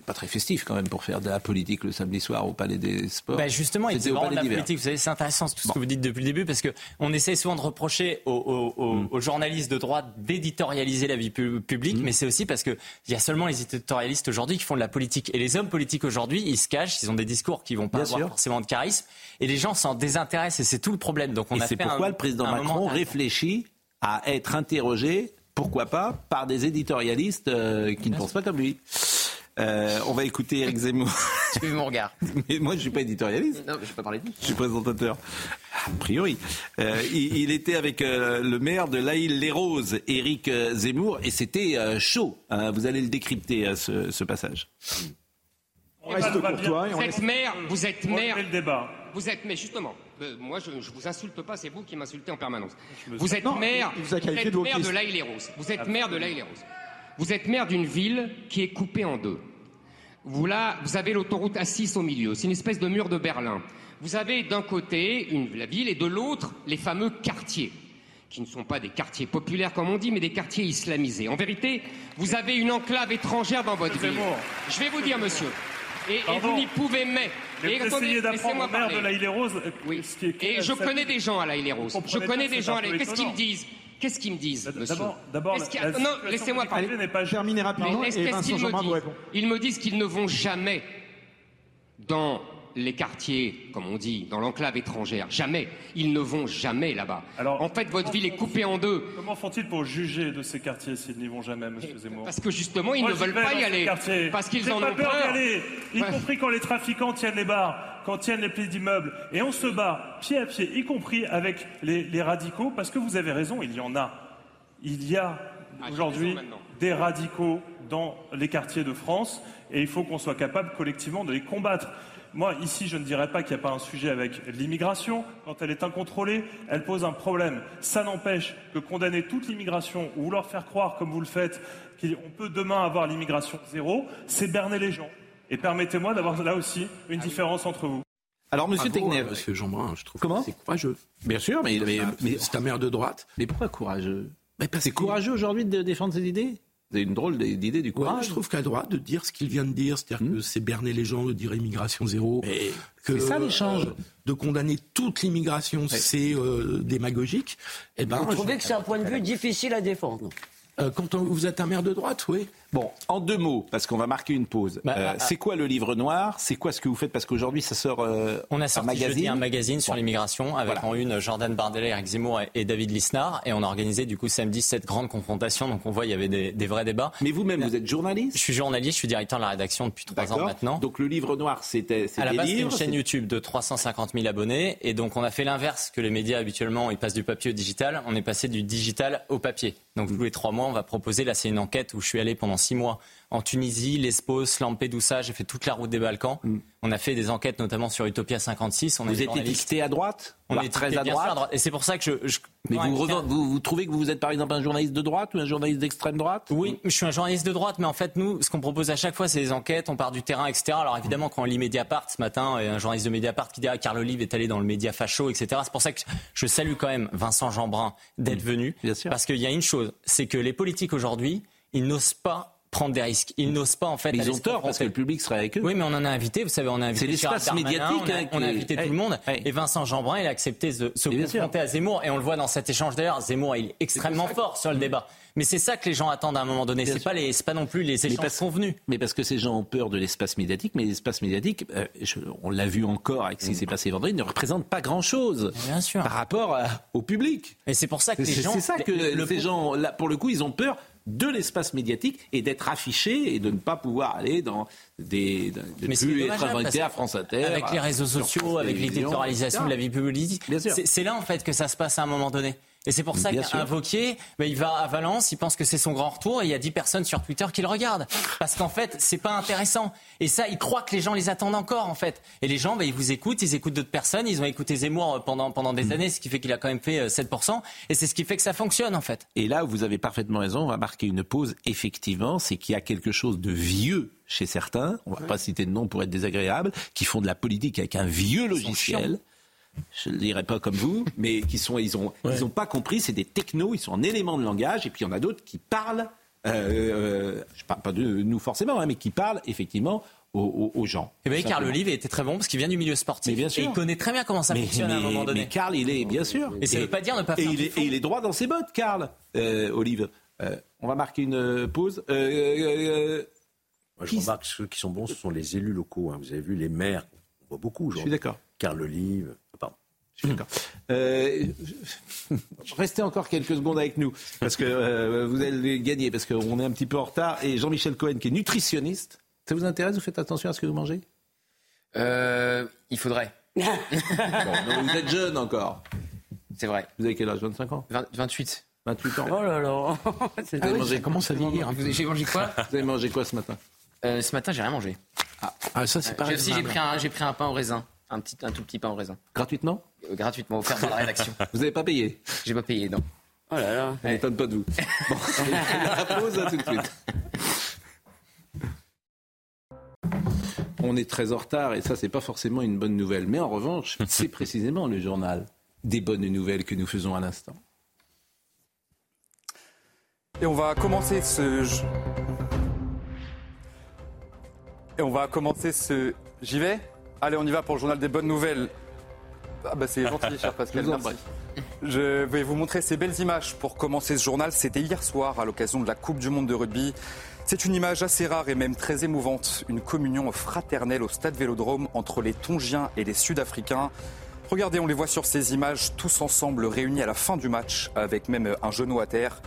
Pas très festif quand même pour faire de la politique le samedi soir au Palais des Sports. Bah justement, il au vraiment de la politique. Vous savez, c'est intéressant tout ce que vous dites depuis le début parce que on essaie souvent de reprocher aux, aux- aux- Mm. aux journalistes de droite d'éditorialiser la vie pu- publique, mais c'est aussi parce que il y a seulement les éditorialistes aujourd'hui qui font de la politique et les hommes politiques aujourd'hui, ils se cachent, ils ont des discours qui vont pas Bien avoir sûr. forcément de charisme et les gens s'en désintéressent et c'est tout le problème. Donc on Et a c'est pourquoi un- le président Macron réfléchit à être interrogé, pourquoi pas, par des éditorialistes euh, qui ne pensent pas comme lui. Euh, on va écouter Eric Zemmour. Tu as vu mon regard. Mais moi, je suis pas éditorialiste. Non, mais je vais pas parler de lui. Je suis présentateur. A priori. Euh, il, il était avec euh, le maire de l'Aïle-les-Roses, Éric euh, Zemmour, et c'était euh, chaud. hein. vous allez le décrypter, euh, ce, ce passage. On reste courtois et on Vous êtes maire, vous êtes maire. le débat. Vous êtes, mais justement, euh, moi je, je vous insulte pas, c'est vous qui m'insultez en permanence. Vous êtes maire, vous êtes de maire de l'Aïle-les-Roses. Vous êtes maire de l'Aïle-les-Roses. Vous êtes maire d'une ville qui est coupée en deux. Vous là, vous avez l'autoroute A6 au milieu. C'est une espèce de mur de Berlin. Vous avez d'un côté une, la ville et de l'autre les fameux quartiers qui ne sont pas des quartiers populaires comme on dit, mais des quartiers islamisés. En vérité, vous avez une enclave étrangère dans votre ville. Je vais vous dire, monsieur. Et, vous n'y pouvez mais. Mais essayez d'apprendre au maire de l'Aïle-les-Roses. euh, Oui. ce qui est- Et je connais des gens à l'Aïle-les-Roses. Vous Je connais des gens à l'Aïle. Qu'est-ce qu'ils disent? Qu'est-ce qu'ils me disent, monsieur D'abord, Non, laissez-moi parler. n'est pas rapidement et Vincent Jean-Marc vous répond. Ils me disent qu'ils ne vont jamais dans les quartiers, comme on dit, dans l'enclave étrangère. Jamais. Ils ne vont jamais là-bas. en fait, votre ville est coupée en deux. Comment font-ils pour juger de ces quartiers s'ils n'y vont jamais, monsieur Zemmour Parce que justement, ils Moi, ne veulent pas y aller. Parce qu'ils en pas ont peur peur. d'y aller, y Ouais. compris quand les trafiquants tiennent les bars, quand tiennent les plis d'immeubles. Et on se bat pied à pied, y compris avec les, les radicaux, parce que vous avez raison, il y en a. Il y a Ah, aujourd'hui des radicaux dans les quartiers de France, et il faut qu'on soit capable collectivement de les combattre. Moi, ici, je ne dirais pas qu'il n'y a pas un sujet avec l'immigration. Quand elle est incontrôlée, elle pose un problème. Ça n'empêche que condamner toute l'immigration ou vouloir faire croire, comme vous le faites, qu'on peut demain avoir l'immigration zéro, c'est berner les gens. Et permettez-moi d'avoir là aussi une différence entre vous. Alors, monsieur Tegner. euh, Monsieur Jean-Brun, je trouve Comment que c'est courageux. Bien sûr, mais, mais, mais- c'est un maire de droite. mais pourquoi courageux Mais parce C'est que- courageux aujourd'hui de défendre ses idées C'est une drôle d'idée du Ouais, courage. je trouve qu'à droite, de dire ce qu'il vient de dire, c'est-à-dire que c'est berner les gens de dire immigration zéro, que c'est ça, l'échange. euh, de condamner toute l'immigration, c'est euh, démagogique. Eh ben, Vous trouvez je- que c'est un point de vue difficile à défendre Euh, quand on- vous êtes un maire de droite, oui. Bon, en deux mots, parce qu'on va marquer une pause. Bah, Euh, ah, c'est quoi le livre noir? C'est quoi ce que vous faites? Parce qu'aujourd'hui, ça sort euh, On a un sorti magazine. jeudi un magazine sur Bon. l'immigration avec Voilà. en une Jordan Bardella, Eric Zemmour et- et David Lisnard. Et on a organisé du coup samedi cette grande confrontation. Donc on voit il y avait des, des vrais débats. Mais vous-même, vous êtes journaliste? Je suis journaliste, je suis directeur de la rédaction depuis trois ans maintenant. Donc le livre noir, c'était À la base, c'est une livres, chaîne YouTube de 350 000 abonnés. Et donc, on a fait l'inverse que les médias habituellement, ils passent du papier au digital. On est passé du digital au papier. Donc, tous les trois mois, on va proposer. Là, c'est une enquête où je suis allé pendant six mois en Tunisie, Lesbos, Lampedusa. J'ai fait toute la route des Balkans. On a fait des enquêtes notamment sur Utopia 56. On Vous êtes étiqueté à droite On est très à bien sûr droite. Et c'est pour ça que je. je- Mais vous, trouvez que vous êtes par exemple un journaliste de droite ou un journaliste d'extrême droite? Oui, je suis un journaliste de droite, mais en fait, nous, ce qu'on propose à chaque fois, c'est des enquêtes, on part du terrain, etc. Alors évidemment, quand on lit Mediapart ce matin, et un journaliste de Mediapart qui dit ah, Carl Olive est allé dans le média facho, etc. C'est pour ça que je salue quand même Vincent Jeanbrun d'être venu. Parce qu'il y a une chose, c'est que les politiques aujourd'hui, ils n'osent pas prendre des risques. Ils n'osent pas en fait. Mais ils ont tort parce que le public serait avec eux. Oui, mais on en a invité. Vous savez, on a invité C'est l'espace médiatique, On a, hein, on a qui- invité tout le monde. Et Vincent Jeanbrun, il a accepté de se Mais confronter à Zemmour. Et on le voit dans cet échange d'ailleurs. Zemmour, il est extrêmement fort sur le débat. Mais c'est ça que les gens attendent à un moment donné. C'est pas les, pas non plus les Mais échanges parce- convenus. Mais parce que ces gens ont peur de l'espace médiatique, mais l'espace médiatique, euh, je- on l'a vu encore avec ce qui s'est passé vendredi, ne représente pas grand-chose Bien sûr. par rapport à- au public. Et c'est pour ça que les gens. c'est ça que le- le- ces gens, là, pour le coup, ils ont peur de l'espace médiatique et d'être affichés et de ne pas pouvoir aller dans des de, de Mais c'est plus être invité à France Inter, Avec les réseaux sociaux, avec Télévisions, l'éditorialisation de la vie publique. C'est là en fait que ça se passe à un moment donné. Et c'est pour ça qu'un Vauquier, ben, il va à Valence, il pense que c'est son grand retour et il y a 10 personnes sur Twitter qui le regardent. Parce qu'en fait, c'est pas intéressant. Et ça, il croit que les gens les attendent encore, en fait. Et les gens, ben, ils vous écoutent, ils écoutent d'autres personnes, ils ont écouté Zemmour pendant, pendant Mm. des années, ce qui fait qu'il a quand même fait euh, 7%. Et c'est ce qui fait que ça fonctionne, en fait. Et là, vous avez parfaitement raison, on va marquer une pause. Effectivement, c'est qu'il y a quelque chose de vieux chez certains, on va pas citer de nom pour être désagréable, qui font de la politique avec un vieux logiciel. Je ne le dirai pas comme vous, mais qui sont, ils ont, ils ont pas compris, c'est des technos, ils sont en éléments de langage, et puis il y en a d'autres qui parlent, euh, euh, je parle pas de nous forcément, hein, mais qui parlent effectivement aux, aux- aux gens. Et bien, Tout Carl. Olive était très bon parce qu'il vient du milieu sportif. Mais bien sûr. Et il connaît très bien comment ça Mais- fonctionne à un moment donné. Mais Karl, il est bien sûr. Et ça veut pas dire ne pas et faire il du est, et il est droit dans ses bottes, Karl, euh, Olive. Euh, on va marquer une pause. Euh, euh, euh, Moi, je remarque que ceux qui sont bons, ce sont les élus locaux. hein. Vous avez vu les maires, on voit beaucoup aujourd'hui. Je suis d'accord. Carl Olive. Je suis d'accord. Euh, restez encore quelques secondes avec nous, parce que euh, vous allez gagner, parce qu'on est un petit peu en retard. Et Jean-Michel Cohen, qui est nutritionniste, ça vous intéresse Vous faites attention à ce que vous mangez? Euh, il faudrait. Bon, Vous êtes jeune encore. C'est vrai. Vous avez quel âge? 25 ans? 20 28. 28 ans Oh là là. Vous avez mangé comment ça vieillir Vous- J'ai mangé quoi? Vous avez mangé quoi ce matin? Euh, Ce matin, j'ai rien mangé. Ah, ça, c'est pas aussi, j'ai pris, un, j'ai pris un pain au raisin. Un, petit, un tout petit pain au raisin. Gratuitement? Gratuitement, offert par la rédaction. Vous n'avez pas payé J'ai pas payé, non. Oh là là. Ça m'étonne pas de vous. Bon, la pause, à tout de suite. On est très en retard et ça, c'est pas forcément une bonne nouvelle. Mais en revanche, c'est précisément le journal des bonnes nouvelles que nous faisons à l'instant. Et on va commencer ce. Et on va commencer ce. J'y vais? Allez, on y va pour le journal des bonnes nouvelles. Ah bah c'est gentil, cher Pascal. Merci. Je vais vous montrer ces belles images pour commencer ce journal. C'était hier soir à l'occasion de la Coupe du Monde de rugby. C'est une image assez rare et même très émouvante. Une communion fraternelle au stade Vélodrome entre les Tongiens et les Sud-Africains. Regardez, on les voit sur ces images, tous ensemble réunis à la fin du match, avec même un genou à terre.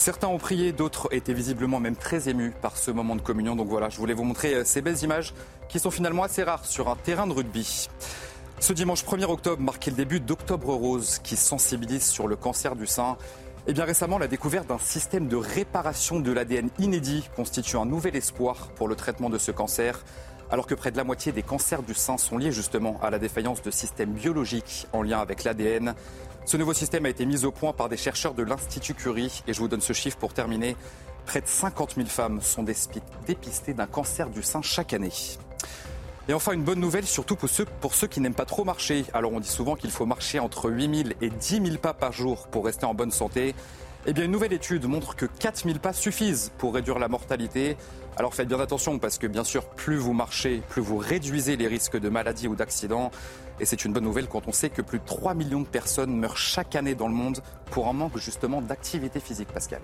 Certains ont prié, d'autres étaient visiblement même très émus par ce moment de communion. Donc voilà, je voulais vous montrer euh, ces belles images qui sont finalement assez rares sur un terrain de rugby. Ce dimanche 1er octobre marquait le début d'Octobre Rose qui sensibilise sur le cancer du sein. Et bien récemment, la découverte d'un système de réparation de l'ADN inédit constitue un nouvel espoir pour le traitement de ce cancer. Alors que près de la moitié des cancers du sein sont liés justement à la défaillance de systèmes biologiques en lien avec l'ADN. Ce nouveau système a été mis au point par des chercheurs de l'Institut Curie. Et je vous donne ce chiffre pour terminer. Près de 50 000 femmes sont dépistées d'un cancer du sein chaque année. Et enfin, une bonne nouvelle, surtout pour ceux, pour ceux qui n'aiment pas trop marcher. Alors, on dit souvent qu'il faut marcher entre 8 000 et 10 000 pas par jour pour rester en bonne santé. Eh bien, une nouvelle étude montre que 4 000 pas suffisent pour réduire la mortalité. Alors, faites bien attention parce que, bien sûr, plus vous marchez, plus vous réduisez les risques de maladie ou d'accident. Et c'est une bonne nouvelle quand on sait que plus de 3 millions de personnes meurent chaque année dans le monde pour un manque justement d'activité physique, Pascal.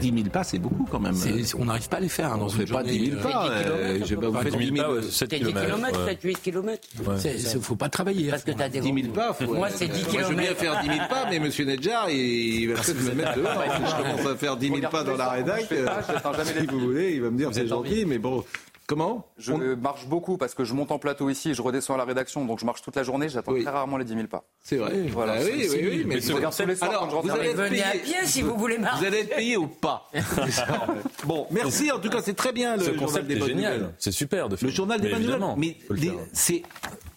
10 000 pas, c'est beaucoup quand même. On n'arrive pas à les faire hein, dans On une fait pas journée, 10 000 euh, pas. euh, je vais pas vous faire 10 000 pas. C'est 10 km, 7, 8 km. C'est- c'est- faut pas travailler. Parce que t'as des 10 000 pas, faut- Moi, c'est 10 Moi, je veux bien km. faire 10 000 pas, mais Monsieur Nedjar, il, il va peut-être me mettre dehors. Si je commence à faire 10 000 pas dans la rédac, euh, si vous voulez, il va me dire c'est gentil, mais bon. Comment Je marche beaucoup parce que je monte en plateau ici, je redescends à la rédaction, donc je marche toute la journée, j'attends très rarement les 10 000 pas. C'est vrai. Voilà. Ah oui, oui, oui, mais je regarde tous les soirs Alors, quand je rentre vous à la allez être rédaction. payé- Venez à pied si vous voulez marcher. Vous allez être payé ou pas Bon, merci. En tout cas, c'est très bien le Ce journal concept des est génial. C'est super de faire. Le journal des Mais bonnes nouvelles. Mais les- c'est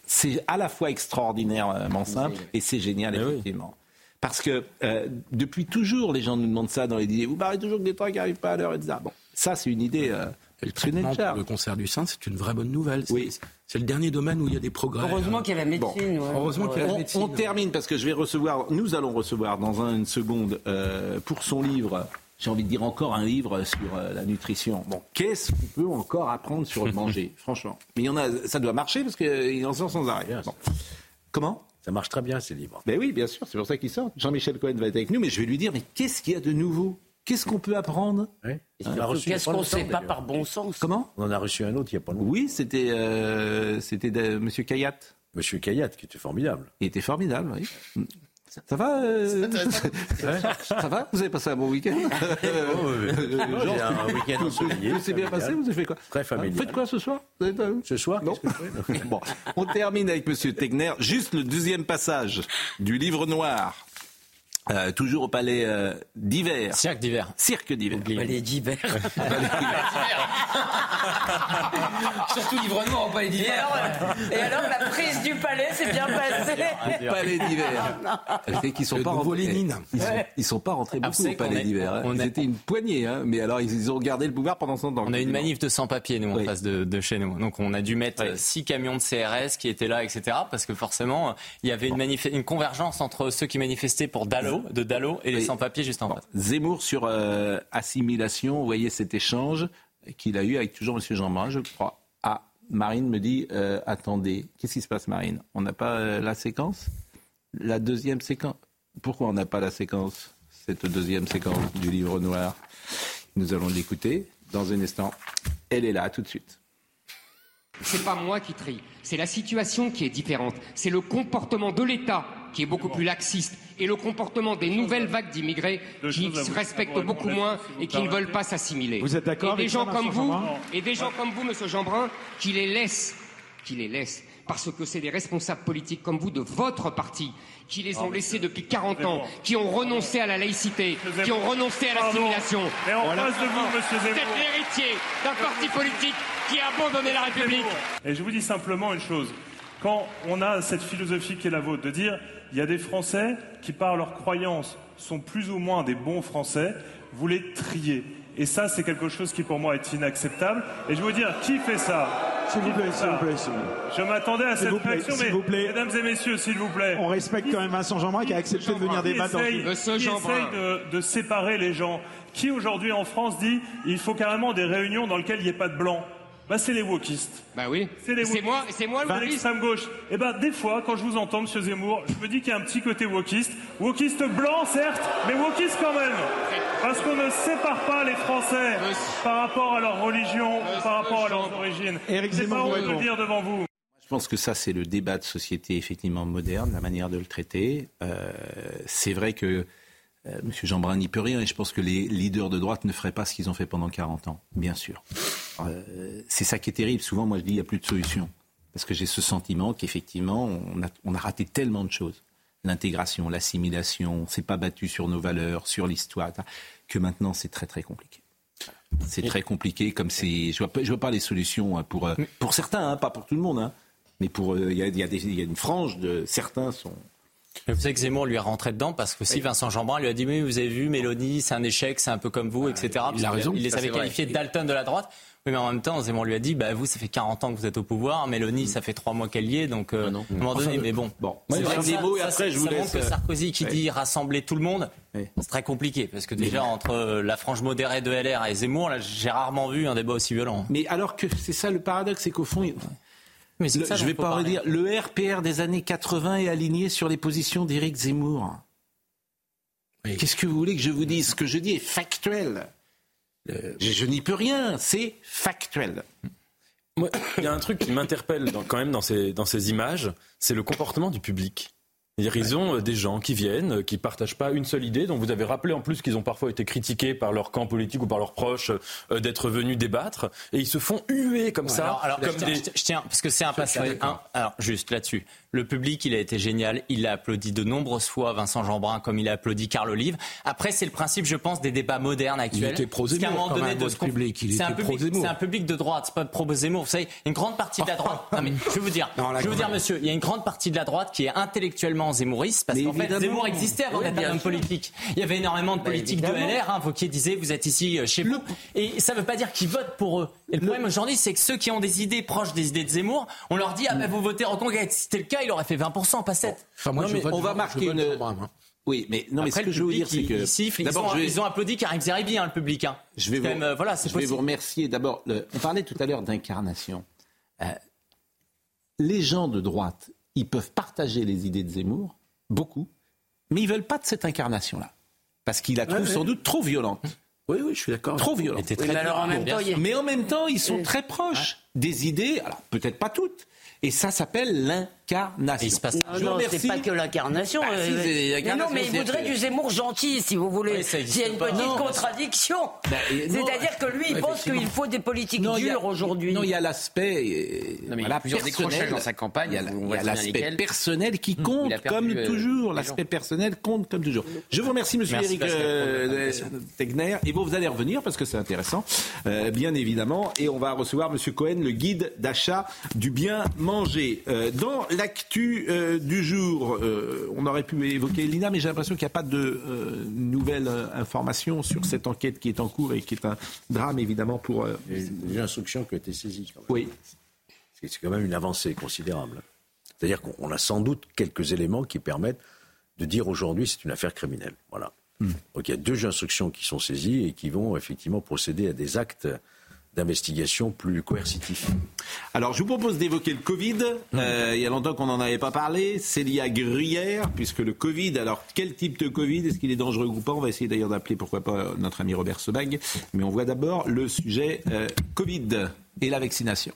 c'est à la fois extraordinairement simple et c'est génial oui. effectivement. Parce que euh, depuis toujours, les gens nous demandent ça dans les dîners. Vous parlez toujours que des trains qui n'arrivent pas à l'heure, etc. Bon, ça c'est une idée. Euh, Le traitement pour le cancer du sein, c'est une vraie bonne nouvelle. C'est- Oui. C'est le dernier domaine où il y a des progrès. Heureusement qu'il y a la médecine. ouais. Heureusement qu'il y a la On, médecine. on termine parce que je vais recevoir, nous allons recevoir dans un- une seconde euh, pour son livre. J'ai envie de dire encore un livre sur euh, la nutrition. Bon, qu'est-ce qu'on peut encore apprendre sur le manger, franchement? Mais il y en a, ça doit marcher parce qu'il en sort sans arrêt. Bon. Comment? Ça marche très bien, ces livres. Ben oui, bien sûr, c'est pour ça qu'il sort. Jean-Michel Cohen va être avec nous, mais je vais lui dire, mais qu'est-ce qu'il y a de nouveau? Qu'est-ce qu'on peut apprendre Qu'est-ce qu'on longtemps, sait pas par bon sens Comment On en a reçu un autre il n'y a pas longtemps. Oui, c'était euh, c'était de- Monsieur Kayat. Monsieur Kayat, qui était formidable. Il était formidable, oui. Ça va euh, Ça va Vous avez passé un bon week-end Euh, J'ai Jean, un week-end ensoleillé. Tout s'est bien passé Vous avez fait quoi Très familial. Vous faites quoi ce soir Vous pas- Ce soir, Non. que Bon, on termine avec Monsieur Tegner. Juste le deuxième passage du livre noir. Euh, toujours au palais euh, d'hiver. Cirque d'hiver. Cirque d'hiver. Palais d'hiver. Surtout livre noir en palais d'hiver. alors, et alors, la prise du palais s'est bien passée. palais d'hiver. C'est qu'ils sont Le pas nouveau rentrés. Lénine. Ils sont, ils sont pas rentrés Ah, beaucoup au palais d'hiver. hein. on Ils est- étaient une poignée, hein. mais alors ils, ils ont gardé le pouvoir pendant 100 ans. On a une manif de sans-papiers, nous, en Oui. face de, de chez nous. Donc, on a dû mettre Oui. euh, six camions de CRS qui étaient là, etc. Parce que forcément, il y avait une convergence entre ceux qui manifestaient pour Dalo, de Dalo, et les sans-papiers juste en face. Zemmour sur euh, assimilation, vous voyez cet échange qu'il a eu avec toujours M. Jean-Marin, je crois. Ah, Marine me dit, euh, attendez, qu'est-ce qui se passe Marine? On n'a pas euh, la séquence? La deuxième séquence? Pourquoi on n'a pas la séquence Cette deuxième séquence du livre noir? Nous allons l'écouter dans un instant. Elle est là, tout de suite. C'est pas moi qui trie, c'est la situation qui est différente. C'est le comportement de l'État qui est beaucoup plus laxiste et le comportement des nouvelles vagues d'immigrés qui se respectent beaucoup moins et qui ne veulent pas s'assimiler. Vous êtes d'accord Et des avec gens comme vous, et des gens comme vous, Monsieur Jeanbrun, qui les laissent, qui les laissent, parce que c'est des responsables politiques comme vous de votre parti qui les ont laissés depuis 40 ans, qui ont renoncé à la laïcité, qui ont renoncé à l'assimilation. Et en face de vous, monsieur Vous êtes Zemmour. l'héritier d'un parti politique qui a abandonné la République. Et je vous dis simplement une chose. Quand on a cette philosophie qui est la vôtre, de dire il y a des Français qui, par leurs croyances, sont plus ou moins des bons Français, vous les triez. Et ça, c'est quelque chose qui, pour moi, est inacceptable. Et je veux dire, qui fait ça? S'il vous Qui plaît, s'il vous plaît, s'il vous plaît. Je m'attendais à cette vous plaît, réaction, s'il mais vous plaît. mesdames et messieurs, s'il vous plaît. On respecte quand même Vincent Jeanbrun qui a accepté de venir Qui débattre. dans essaye, qui essaye de, de séparer les gens? Qui aujourd'hui en France dit il faut carrément des réunions dans lesquelles il n'y ait pas de blanc bah, c'est les wokistes. Bah oui. C'est les C'est moi- c'est moi le wokiste. l'extrême gauche. Et ben des fois, quand je vous entends, Monsieur Zemmour, je me dis qu'il y a un petit côté wokiste. Wokiste blanc, certes, mais wokiste quand même. Parce qu'on ne sépare pas les Français par rapport à leur religion, par rapport à leurs origines. Éric C'est pas Zemmour honte vous de le dire devant vous. Je pense que ça, c'est le débat de société effectivement moderne, la manière de le traiter. Euh, c'est vrai que euh, M. Jeanbrun n'y peut rien et je pense que les leaders de droite ne feraient pas ce qu'ils ont fait pendant 40 ans, bien sûr. Euh, c'est ça qui est terrible. Souvent, moi, je dis il n'y a plus de solution. Parce que j'ai ce sentiment qu'effectivement, on a, on a raté tellement de choses. L'intégration, l'assimilation, on ne s'est pas battu sur nos valeurs, sur l'histoire, que maintenant, c'est très, très compliqué. C'est très compliqué, comme c'est. Je vois pas, je vois pas les solutions hein, pour euh, pour certains, hein, pas pour tout le monde, hein, mais pour euh, il y, a, il y a des- il y a une frange de certains sont. Mais vous savez que Zemmour lui est rentré dedans parce que si Vincent Jeanbrun lui a dit mais vous avez vu Mélanie c'est un échec c'est un peu comme vous etc. il a raison. Il les avait qualifiés de Dalton de la droite. Oui mais en même temps Zemmour lui a dit bah vous ça fait 40 ans que vous êtes au pouvoir Mélanie ça fait trois mois qu'elle y est donc euh, à un moment donné Enfin, mais bon. bon. C'est vrai que des mots et ça, après, ça, je vous ça laisse, montre que euh, Sarkozy qui dit rassembler tout le monde c'est très compliqué parce que déjà entre euh, la frange modérée de LR et Zemmour là j'ai rarement vu un débat aussi violent. Mais alors que c'est ça le paradoxe, c'est qu'au fond, Mais le- ça je dont vais pas redire, le RPR des années 80 est aligné sur les positions d'Éric Zemmour. Qu'est-ce que vous voulez que je vous dise? Ce que je dis est factuel. Je, je n'y peux rien, c'est factuel. Moi, il y a un truc qui m'interpelle quand même dans ces, dans ces images, c'est le comportement du public. Ils ont euh, des gens qui viennent, euh, qui partagent pas une seule idée, dont vous avez rappelé en plus qu'ils ont parfois été critiqués par leur camp politique ou par leurs proches euh, d'être venus débattre, et ils se font huer comme ça, Alors, alors, comme je, tiens, des... je tiens- parce que c'est un passage. un- alors, juste là-dessus. Le public, il a été génial. Il a applaudi de nombreuses fois Vincent Jeanbrun, comme il a applaudi Carl Olive. Après, c'est le principe, je pense, des débats modernes actuels. était quand donné, même, de ce public. Il c'est un était public, c'est un public de droite, c'est pas pro-Zemmour. Vous savez, une grande partie de la droite. Non, mais je vais vous dire, Non, je vais vous dire, monsieur, il y a une grande partie de la droite qui est intellectuellement zémouriste, parce Mais qu'en fait. Zemmour existait avant Oui, d'être bien un homme politique. Il y avait énormément de politiques de. LR. Hein, Vauquier disait, vous êtes ici euh, chez vous. Et ça ne veut pas dire qu'ils votent pour eux. Et le problème aujourd'hui, c'est que ceux qui ont des idées proches des idées de Zemmour, on leur dit, ah ben vous votez Reconquête. C'était le cas, il aurait fait 20%, pas 7. Enfin, moi, Non, je mais vote on va marquer une- moi. Oui, mais non, mais ce Après, que le je veux vous dire, public, c'est que ils, ont, je vais- ils ont applaudi Karim Zeribi, hein, le public. hein. Je vais, vous, même, euh, voilà, c'est je vais possible. vous remercier. D'abord, le- on parlait tout à l'heure d'incarnation. Euh, les gens de droite, ils peuvent partager les idées de Zemmour, beaucoup, mais ils veulent pas de cette incarnation-là. Parce qu'ils la trouvent ouais. sans doute trop violente. Oui, oui, je suis d'accord. Trop violente. Très mais alors en même temps, a- Mais en même temps, ils sont très proches des idées, alors peut-être pas toutes, et ça s'appelle l'incarnation. Il se passe- Non, c'est pas que l'incarnation. Bah, euh, si, c'est mais non, mais il voudrait du Zemmour gentil, si vous voulez. Oui, S'il y a une pas. petite Non, contradiction. Bah, C'est-à-dire que lui, il pense qu'il faut des politiques Non, dures aujourd'hui. Non, il y a l'aspect euh, Non, mais il y a voilà, plusieurs personnel. décrochages dans sa campagne, Il y a, l'aspect personnel qui compte comme euh, toujours. L'aspect personnel compte comme toujours. Je vous remercie, Monsieur Eric. Tegner. Et vous, vous allez revenir parce que c'est intéressant, bien évidemment. Et on va recevoir Monsieur Cohen, le guide d'achat du bien manger. Dans l'actu euh, du jour, euh, on aurait pu évoquer Lina, mais j'ai l'impression qu'il n'y a pas de euh, nouvelles informations sur cette enquête qui est en cours et qui est un drame évidemment pour. des instructions qui ont été saisies. Quand même. oui. C'est quand même une avancée considérable. C'est-à-dire qu'on on a sans doute quelques éléments qui permettent de dire aujourd'hui c'est une affaire criminelle. Voilà. Donc il y a deux instructions qui sont saisies et qui vont effectivement procéder à des actes d'investigation plus coercitifs. Alors, je vous propose d'évoquer le Covid. Euh, il y a longtemps qu'on n'en avait pas parlé. Célia Gruyère, puisque le Covid, alors quel type de Covid? Est-ce qu'il est dangereux ou pas? On va essayer d'ailleurs d'appeler, pourquoi pas, notre ami Robert Sebag. Mais on voit d'abord le sujet euh, Covid et la vaccination.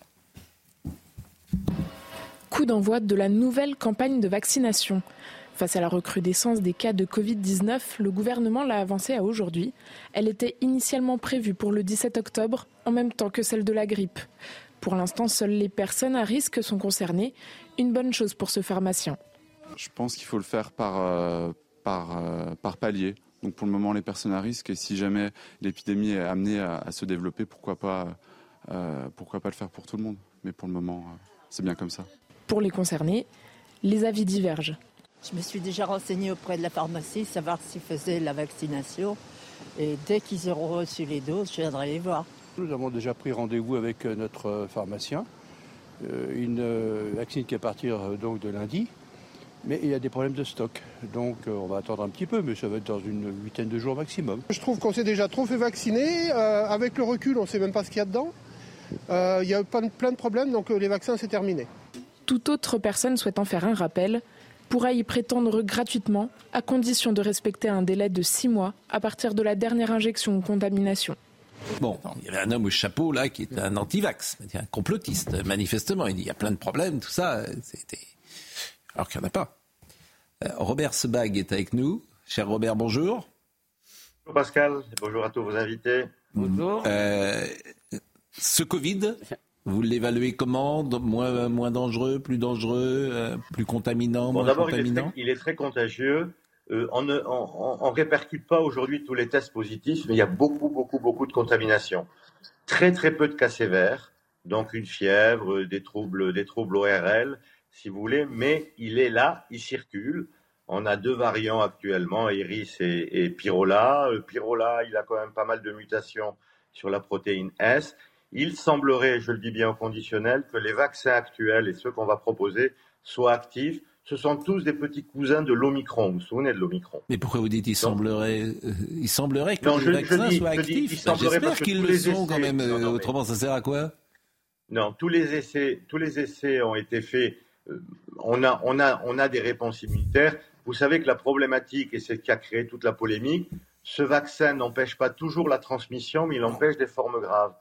Coup d'envoi de la nouvelle campagne de vaccination. Face à la recrudescence des cas de Covid-19, le gouvernement l'a avancée à aujourd'hui. Elle était initialement prévue pour le 17 octobre, en même temps que celle de la grippe. Pour l'instant, seules les personnes à risque sont concernées. Une bonne chose pour ce pharmacien. Je pense qu'il faut le faire par, euh, par, euh, par palier. Donc pour le moment, les personnes à risque, et si jamais l'épidémie est amenée à, à se développer, pourquoi pas, euh, pourquoi pas le faire pour tout le monde Mais pour le moment, c'est bien comme ça. Pour les concernés, les avis divergent. Je me suis déjà renseignée auprès de la pharmacie, savoir s'ils faisaient la vaccination. Et dès qu'ils auront reçu les doses, je viendrai les voir. Nous avons déjà pris rendez-vous avec euh, notre euh, pharmacien. Euh, une euh, vaccine qui est à partir euh, donc de lundi. Mais il y a des problèmes de stock. Donc euh, on va attendre un petit peu, mais ça va être dans une huitaine de jours maximum. Je trouve qu'on s'est déjà trop fait vacciner. Euh, avec le recul, on ne sait même pas ce qu'il y a dedans. Euh, Il y a plein de, plein de problèmes, donc euh, les vaccins, c'est terminé. Toute autre personne souhaitant faire un rappel pourra y prétendre gratuitement, à condition de respecter un délai de six mois à partir de la dernière injection ou contamination. Bon, il y avait un homme au chapeau là qui est un anti-vax, un complotiste, manifestement. Il dit il y a plein de problèmes, tout ça. C'était... Alors qu'il n'y en a pas. Euh, Robert Sebag est avec nous. Cher Robert, bonjour. Bonjour Pascal, bonjour à tous vos invités. Bonjour. Euh, ce Covid, vous l'évaluez comment? Moins, moins dangereux, plus dangereux, euh, plus contaminant, Bon, moins d'abord, il, est très- il est très contagieux. Euh, on ne on, on- on répercute pas aujourd'hui tous les tests positifs, mais il y a beaucoup, beaucoup, beaucoup de contamination. Très, très peu de cas sévères, donc une fièvre, euh, des troubles, des troubles ORL, si vous voulez, mais il est là, il circule. On a deux variants actuellement, Iris et, et Pyrola. Pyrola, il a quand même pas mal de mutations sur la protéine S. Il semblerait, je le dis bien au conditionnel, que les vaccins actuels et ceux qu'on va proposer soient actifs. Ce sont tous des petits cousins de l'Omicron. Vous vous souvenez de l'Omicron? Mais pourquoi vous dites il semblerait, euh, il semblerait que Non, les je- je vaccins dis- soient je dis il actifs? Ben, J'espère qu'ils le sont quand même. Non, euh, mais- Autrement, ça sert à quoi? Non, tous les essais, tous les essais ont été faits. Euh, on a, on a, on a des réponses immunitaires. Vous savez que la problématique, et c'est ce qui a créé toute la polémique, ce vaccin n'empêche pas toujours la transmission, mais il empêche des formes graves.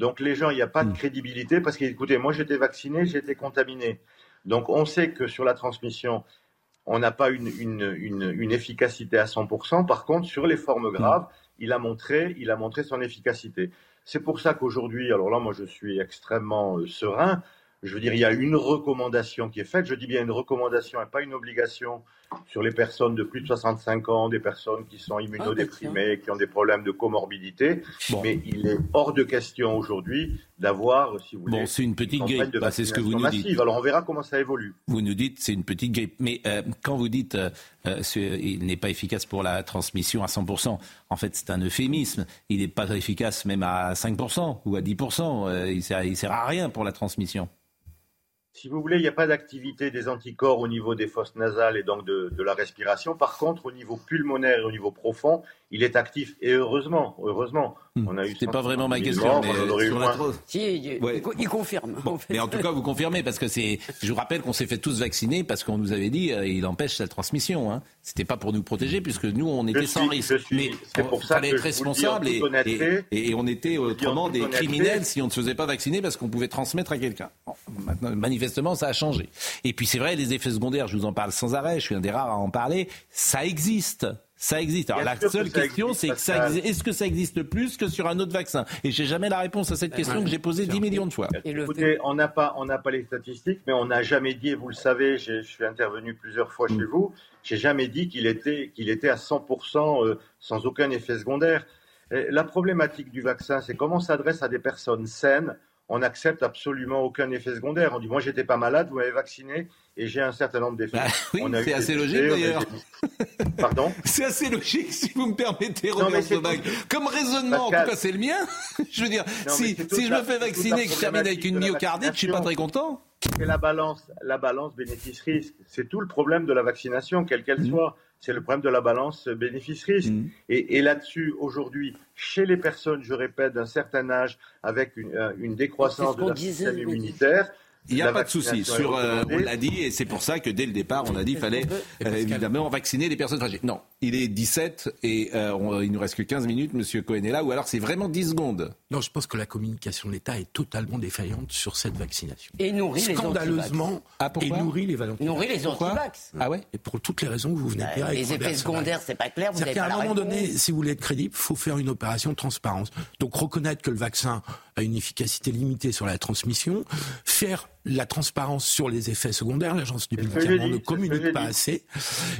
Donc les gens, il n'y a pas de crédibilité parce qu'écoutez, moi j'étais vacciné, été contaminé. Donc on sait que sur la transmission, on n'a pas une, une, une, une, efficacité à 100%. Par contre, sur les formes graves, il a montré, il a montré son efficacité. C'est pour ça qu'aujourd'hui, alors là, moi, je suis extrêmement euh, serein. Je veux dire, il y a une recommandation qui est faite. Je dis bien une recommandation et pas une obligation sur les personnes de plus de 65 ans, des personnes qui sont immunodéprimées, qui ont des problèmes de comorbidité. Mais il est hors de question aujourd'hui d'avoir, si vous voulez, bon, c'est une petite grippe. Bah, c'est ce que vous nous dites. Alors on verra comment ça évolue. Vous nous dites c'est une petite grippe. Mais euh, quand vous dites euh, euh il n'est pas efficace pour la transmission à 100%, en fait c'est un euphémisme. Il n'est pas efficace même à 5% ou à 10%. Euh, il sert, il sert à rien pour la transmission si vous voulez, il n'y a pas d'activité des anticorps au niveau des fosses nasales et donc de, la respiration. Par contre, au niveau pulmonaire et au niveau profond, il est actif. Et heureusement, heureusement, hmm. on a eu. C'est pas vraiment ma question, mais sur la si, il, confirme. Mais en tout cas, vous confirmez parce que c'est. Je vous rappelle qu'on s'est fait tous vacciner parce qu'on nous avait dit euh, il empêche la transmission. Hein. C'était pas pour nous protéger puisque nous on était sans risque. mais il fallait être responsable et, et, on était autrement des criminels si on ne se faisait pas vacciner parce qu'on pouvait transmettre à quelqu'un. maintenant, manifestement, ça a changé. Et puis c'est vrai, les effets secondaires, je vous en parle sans arrêt. Je suis un des rares à en parler. Ça existe. Ça existe. Alors la seule question, c'est que ça est-ce que ça existe plus que sur un autre vaccin? Et j'ai jamais la réponse à cette question que j'ai posée 10 millions de fois. Écoutez, on n'a pas, on n'a pas les statistiques, mais on n'a jamais dit, et vous le savez, je suis intervenu plusieurs fois chez mm. vous, j'ai jamais dit qu'il était, qu'il était à 100% euh, sans aucun effet secondaire. la problématique du vaccin, c'est comment s'adresse à des personnes saines? On n'accepte absolument aucun effet secondaire. On dit, moi, j'étais pas malade, vous m'avez vacciné et j'ai un certain nombre d'effets. Bah oui, c'est assez logique d'ailleurs. Pardon C'est assez logique, si vous me permettez, Robert Sobag. Comme raisonnement, en tout cas, c'est le mien. je veux dire, si, si je me fais vacciner et que je termine avec une myocardite, je suis pas très content. C'est la balance, la balance bénéfice-risque. C'est tout le problème de la vaccination, quelle qu'elle mmh. soit c'est le problème de la balance bénéfice-risque. Mmh. Et, là-dessus, aujourd'hui, chez les personnes, je répète, d'un certain âge, avec une, euh, une décroissance de la système immunitaire, il n'y a pas de souci. Sur, euh, on l'a dit, et c'est pour ça que dès le départ, on a dit qu'il fallait euh, évidemment vacciner les personnes fragiles. Non, il est 17 et euh, il nous reste que 15 minutes, Monsieur Cohen est là, ou alors c'est vraiment 10 secondes. Non, je pense que la communication de l'État est totalement défaillante sur cette vaccination. Et nourrit Scandaleusement, ah, et nourrit les valentin. Nourrit les antivax. Ah ouais Et pour toutes les raisons que vous venez de dire. les effets secondaires, c'est pas clair. Vous qu'à un moment donné, si vous voulez être crédible, il faut faire une opération de transparence. Donc reconnaître que le vaccin une efficacité limitée sur la transmission, faire la transparence sur les effets secondaires. L'agence du médicament ne communique pas assez.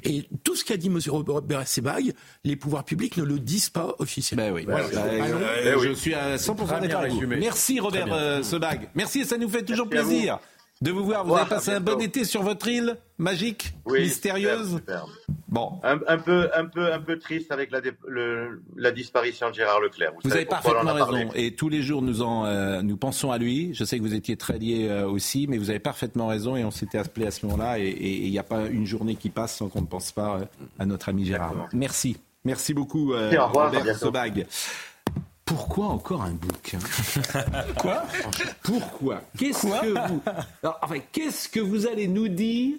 Et tout ce qu'a dit M. Robert Sebag, les pouvoirs publics ne le disent pas officiellement. Ben oui. Ben, je suis à 100% d'accord avec vous. Merci Robert euh, Sebag. Merci et ça nous fait toujours plaisir de vous voir. Vous avez passé un bon été sur votre île magique, mystérieuse. Bon, un, peu, un peu, un peu triste avec la, la disparition de Gérard Leclerc. Vous, avez parfaitement raison. Et tous les jours, nous en, euh, nous pensons à lui. Je sais que vous étiez très lié euh, aussi, mais vous avez parfaitement raison. Et on s'était appelé à ce moment-là. Et il n'y a pas une journée qui passe sans qu'on ne pense pas euh, à notre ami Gérard. Merci. Merci beaucoup, Robert Sobag. Pourquoi encore un bouquin Quoi Pourquoi Qu'est-ce que vous enfin, qu'est-ce que vous allez nous dire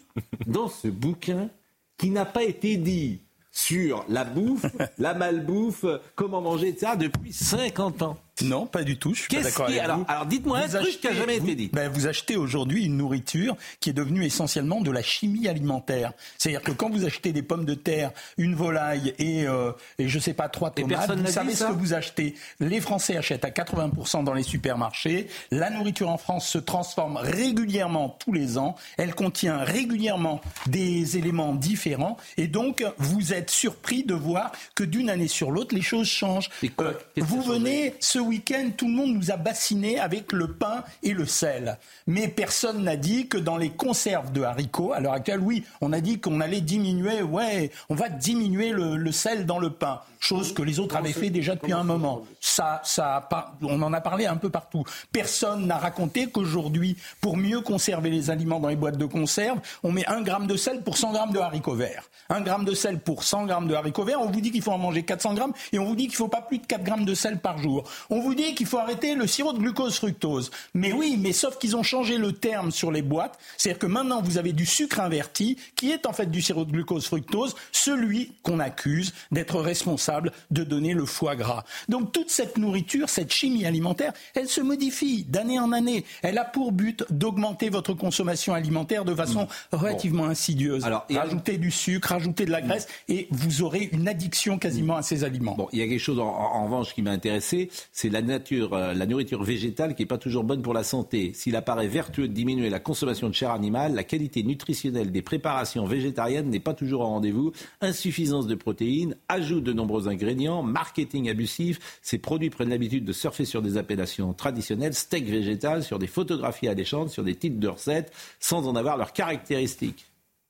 dans ce bouquin qui n'a pas été dit sur la bouffe, la malbouffe, comment manger, etc. depuis 50 ans? Non, pas du tout. Je suis pas d'accord avec alors, vous. Alors, dites-moi un truc qui n'a jamais été dit. Ben, vous achetez aujourd'hui une nourriture qui est devenue essentiellement de la chimie alimentaire. C'est-à-dire que quand vous achetez des pommes de terre, une volaille et, euh, et je sais pas trois tomates, vous savez ce que vous achetez. Les Français achètent à 80% dans les supermarchés. La nourriture en France se transforme régulièrement tous les ans. Elle contient régulièrement des éléments différents et donc vous êtes surpris de voir que d'une année sur l'autre les choses changent. Euh, vous venez ce week-end, tout le monde nous a bassinés avec le pain et le sel. Mais personne n'a dit que dans les conserves de haricots, à l'heure actuelle, oui, on a dit qu'on allait diminuer, ouais, on va diminuer le, sel dans le pain, chose que les autres avaient fait déjà depuis un moment. Ça, ça, on en a parlé un peu partout. Personne n'a raconté qu'aujourd'hui, pour mieux conserver les aliments dans les boîtes de conserve, on met un gramme de sel pour 100 grammes de haricots verts. Un gramme de sel pour 100 grammes de haricots verts, on vous dit qu'il faut en manger 400 grammes et on vous dit qu'il ne faut pas plus de 4 grammes de sel par jour. On vous dit qu'il faut arrêter le sirop de glucose fructose. Mais oui, mais sauf qu'ils ont changé le terme sur les boîtes. C'est-à-dire que maintenant, vous avez du sucre inverti, qui est en fait du sirop de glucose fructose, celui qu'on accuse d'être responsable de donner le foie gras. Donc toute cette nourriture, cette chimie alimentaire, elle se modifie d'année en année. Elle a pour but d'augmenter votre consommation alimentaire de façon mmh. relativement insidieuse. Alors, rajouter du sucre, rajouter de la graisse, et vous aurez une addiction quasiment à ces aliments. Bon, il y a quelque chose en, en revanche qui m'a intéressé, c'est la nature, euh, la nourriture végétale qui n'est pas toujours bonne pour la santé. S'il apparaît vertueux de diminuer la consommation de chair animale, la qualité nutritionnelle des préparations végétariennes n'est pas toujours au rendez-vous. Insuffisance de protéines, ajout de nombreux ingrédients, marketing abusif. Ces produits prennent l'habitude de surfer sur des appellations traditionnelles, steak végétal, sur des photographies alléchantes, sur des titres de recettes, sans en avoir leurs caractéristiques.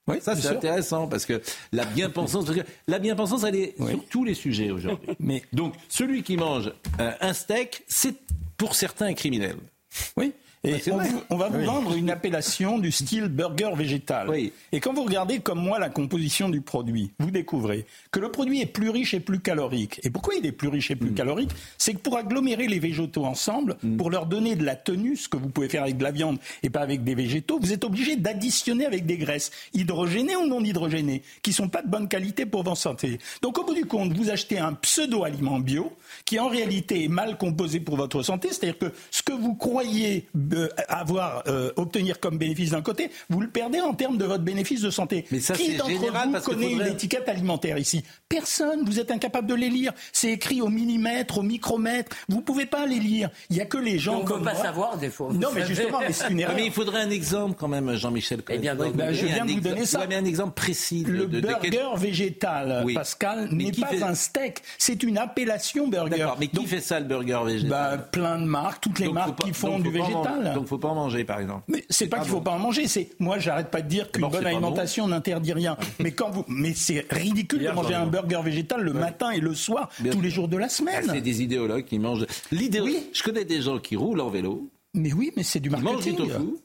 Oui, ça c'est intéressant parce que la bien-pensance, la bien-pensance, elle est sur tous les sujets aujourd'hui. Mais donc celui qui mange euh, un steak, c'est pour certains un criminel. Oui. Et on, va vous vendre une appellation du style burger végétal. Et quand vous regardez comme moi la composition du produit, vous découvrez que le produit est plus riche et plus calorique. Et pourquoi il est plus riche et plus mm. calorique? C'est que pour agglomérer les végétaux ensemble, mm. pour leur donner de la tenue, ce que vous pouvez faire avec de la viande et pas avec des végétaux, vous êtes obligé d'additionner avec des graisses hydrogénées ou non hydrogénées, qui sont pas de bonne qualité pour votre santé. Donc au bout du compte, vous achetez un pseudo-aliment bio qui en réalité est mal composé pour votre santé, c'est-à-dire que ce que vous croyez avoir euh, obtenir comme bénéfice d'un côté, vous le perdez en termes de votre bénéfice de santé. Mais ça, Qui d'entre vous connaît une étiquette alimentaire ici? Personne. Vous êtes incapable de les lire. C'est écrit au millimètre, au micromètre. Vous pouvez pas les lire. Il y a que les gens on comme peut pas savoir des fois. Non, mais justement, mais c'est une erreur. Mais il faudrait un exemple quand même, Jean-Michel. Eh bien, ben, je viens de vous donner ça. mais un exemple précis. le burger végétal, Pascal, n'est pas un steak. C'est une appellation burger. Mais qui fait ça, le burger végétal? bah, Plein de marques, toutes les marques qui font du végétal. Donc, faut pas en manger, par exemple. Mais c'est pas qu'il faut pas en manger. C'est moi, j'arrête pas de dire qu'une bonne alimentation n'interdit rien. mais quand vous, mais c'est ridicule de manger un burger végétal le matin et le soir, tous les jours de la semaine. c'est des idéologues qui mangent. L'idéologie. Je connais des gens qui roulent en vélo. Mais oui, mais c'est du marketing. Ils mangent du tofu.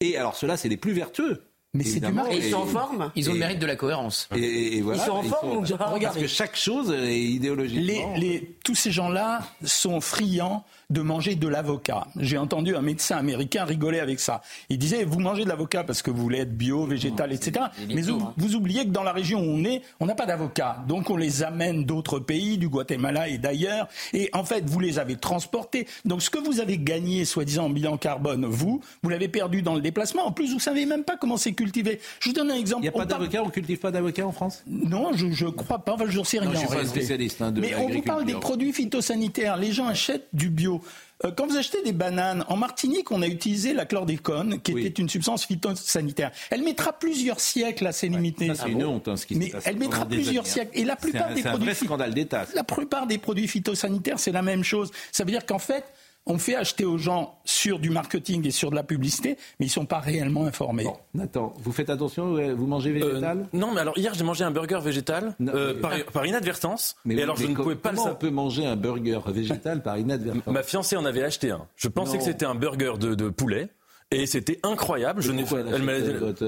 Et alors, ceux-là, c'est les plus vertueux. Mais c'est du marketing. ils sont en forme. Ils ont le mérite de la cohérence. Et, voilà, ils sont en forme. Parce que chaque chose est idéologiquement. Les, tous ces gens-là sont friands de manger de l'avocat. J'ai entendu un médecin américain rigoler avec ça. Il disait, vous mangez de l'avocat parce que vous voulez être bio, végétal, etc. Mais vous, hein. vous, oubliez que dans la région où on est, on n'a pas d'avocats. Donc on les amène d'autres pays, du Guatemala et d'ailleurs. Et en fait, vous les avez transportés. Donc ce que vous avez gagné, soi-disant en bilan carbone, vous, vous l'avez perdu dans le déplacement. En plus, vous savez même pas comment c'est Je vous donne un exemple. Il n'y a pas d'avocat, on cultive pas d'avocat en France? Non, je ne crois pas. Enfin, je ne sais rien. je suis pas spécialiste hein, de Mais on vous parle des produits phytosanitaires. Les gens achètent du bio. Euh, quand vous achetez des bananes, en Martinique, on a utilisé la chlordécone, qui était une substance phytosanitaire. Elle mettra plusieurs siècles à s'éliminer. c'est une honte, hein, ce qui Mais elle mettra plusieurs siècles. Et la plupart des produits. Un vrai scandale d'État. La plupart des produits phytosanitaires, c'est la même chose. Ça veut dire qu'en fait, on fait acheter aux gens sur du marketing et sur de la publicité, mais ils ne sont pas réellement informés. Bon, Nathan, vous faites attention, vous mangez euh, végétal? Non, mais alors hier j'ai mangé un burger végétal euh, par, inadvertance. Mais et alors je ne pouvais pas comment on peut manger un burger végétal par inadvertance? Ma fiancée en avait acheté un. Je pensais que c'était un burger de poulet. Et c'était incroyable. Je n'ai, elle m'a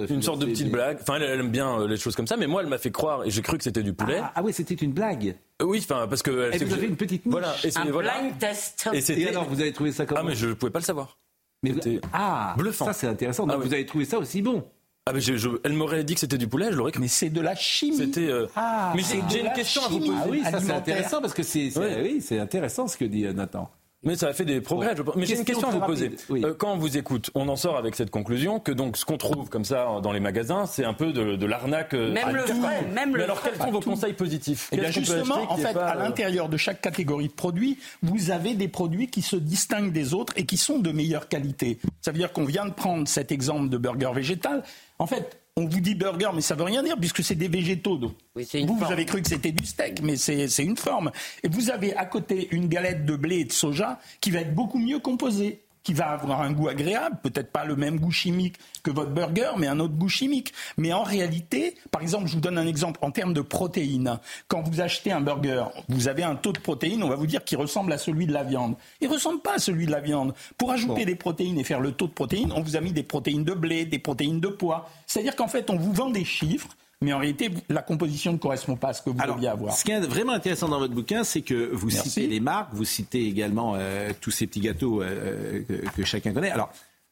une sorte de petite blague. Enfin, elle, aime bien euh, les choses comme ça, mais moi, elle m'a fait croire et j'ai cru que c'était du poulet. Ah, ah oui, c'était une blague. Euh, oui, enfin, parce que. Elle, vous avez une petite niche. Voilà. Et un blind test. Et, alors, vous avez trouvé ça comment Ah, mais je ne pouvais pas le savoir. Mais ah, bluffant. Ça, c'est intéressant. Donc, ah vous avez trouvé ça aussi bon. Ah mais je, elle m'aurait dit que c'était du poulet, je l'aurais. Mais c'est de la chimie. C'était. Euh... Ah, mais j'ai une question à vous poser. Ah oui, ça c'est intéressant parce que c'est. Oui, c'est intéressant ce que dit Nathan. Mais ça a fait des progrès. Mais j'ai une question à vous poser. Euh, quand on vous écoute, on en sort avec cette conclusion que donc ce qu'on trouve comme ça dans les magasins, c'est un peu de, de l'arnaque. Euh, même le vrai, même Mais le alors quels sont vos conseils positifs Eh bien justement, en fait, à euh, l'intérieur de chaque catégorie de produits, vous avez des produits qui se distinguent des autres et qui sont de meilleure qualité. Ça veut dire qu'on vient de prendre cet exemple de burger végétal. En fait, on vous dit burger, mais ça veut rien dire puisque c'est des végétaux. vous, vous avez cru que c'était du steak, mais c'est une forme. Et vous avez à côté une galette de blé et de soja qui va être beaucoup mieux composée qui va avoir un goût agréable, peut-être pas le même goût chimique que votre burger, mais un autre goût chimique. Mais en réalité, par exemple, je vous donne un exemple en termes de protéines. Quand vous achetez un burger, vous avez un taux de protéines, on va vous dire, qui ressemble à celui de la viande. Il ne ressemble pas à celui de la viande. Pour ajouter des protéines et faire le taux de protéines, on vous a mis des protéines de blé, des protéines de pois. C'est-à-dire qu'en fait, on vous vend des chiffres mais en réalité, la composition ne correspond pas à ce que vous Alors, deviez avoir. Ce qui est vraiment intéressant dans votre bouquin, c'est que vous Merci. citez les marques, vous citez également euh, tous ces petits gâteaux euh, que, que chacun connaît. Alors,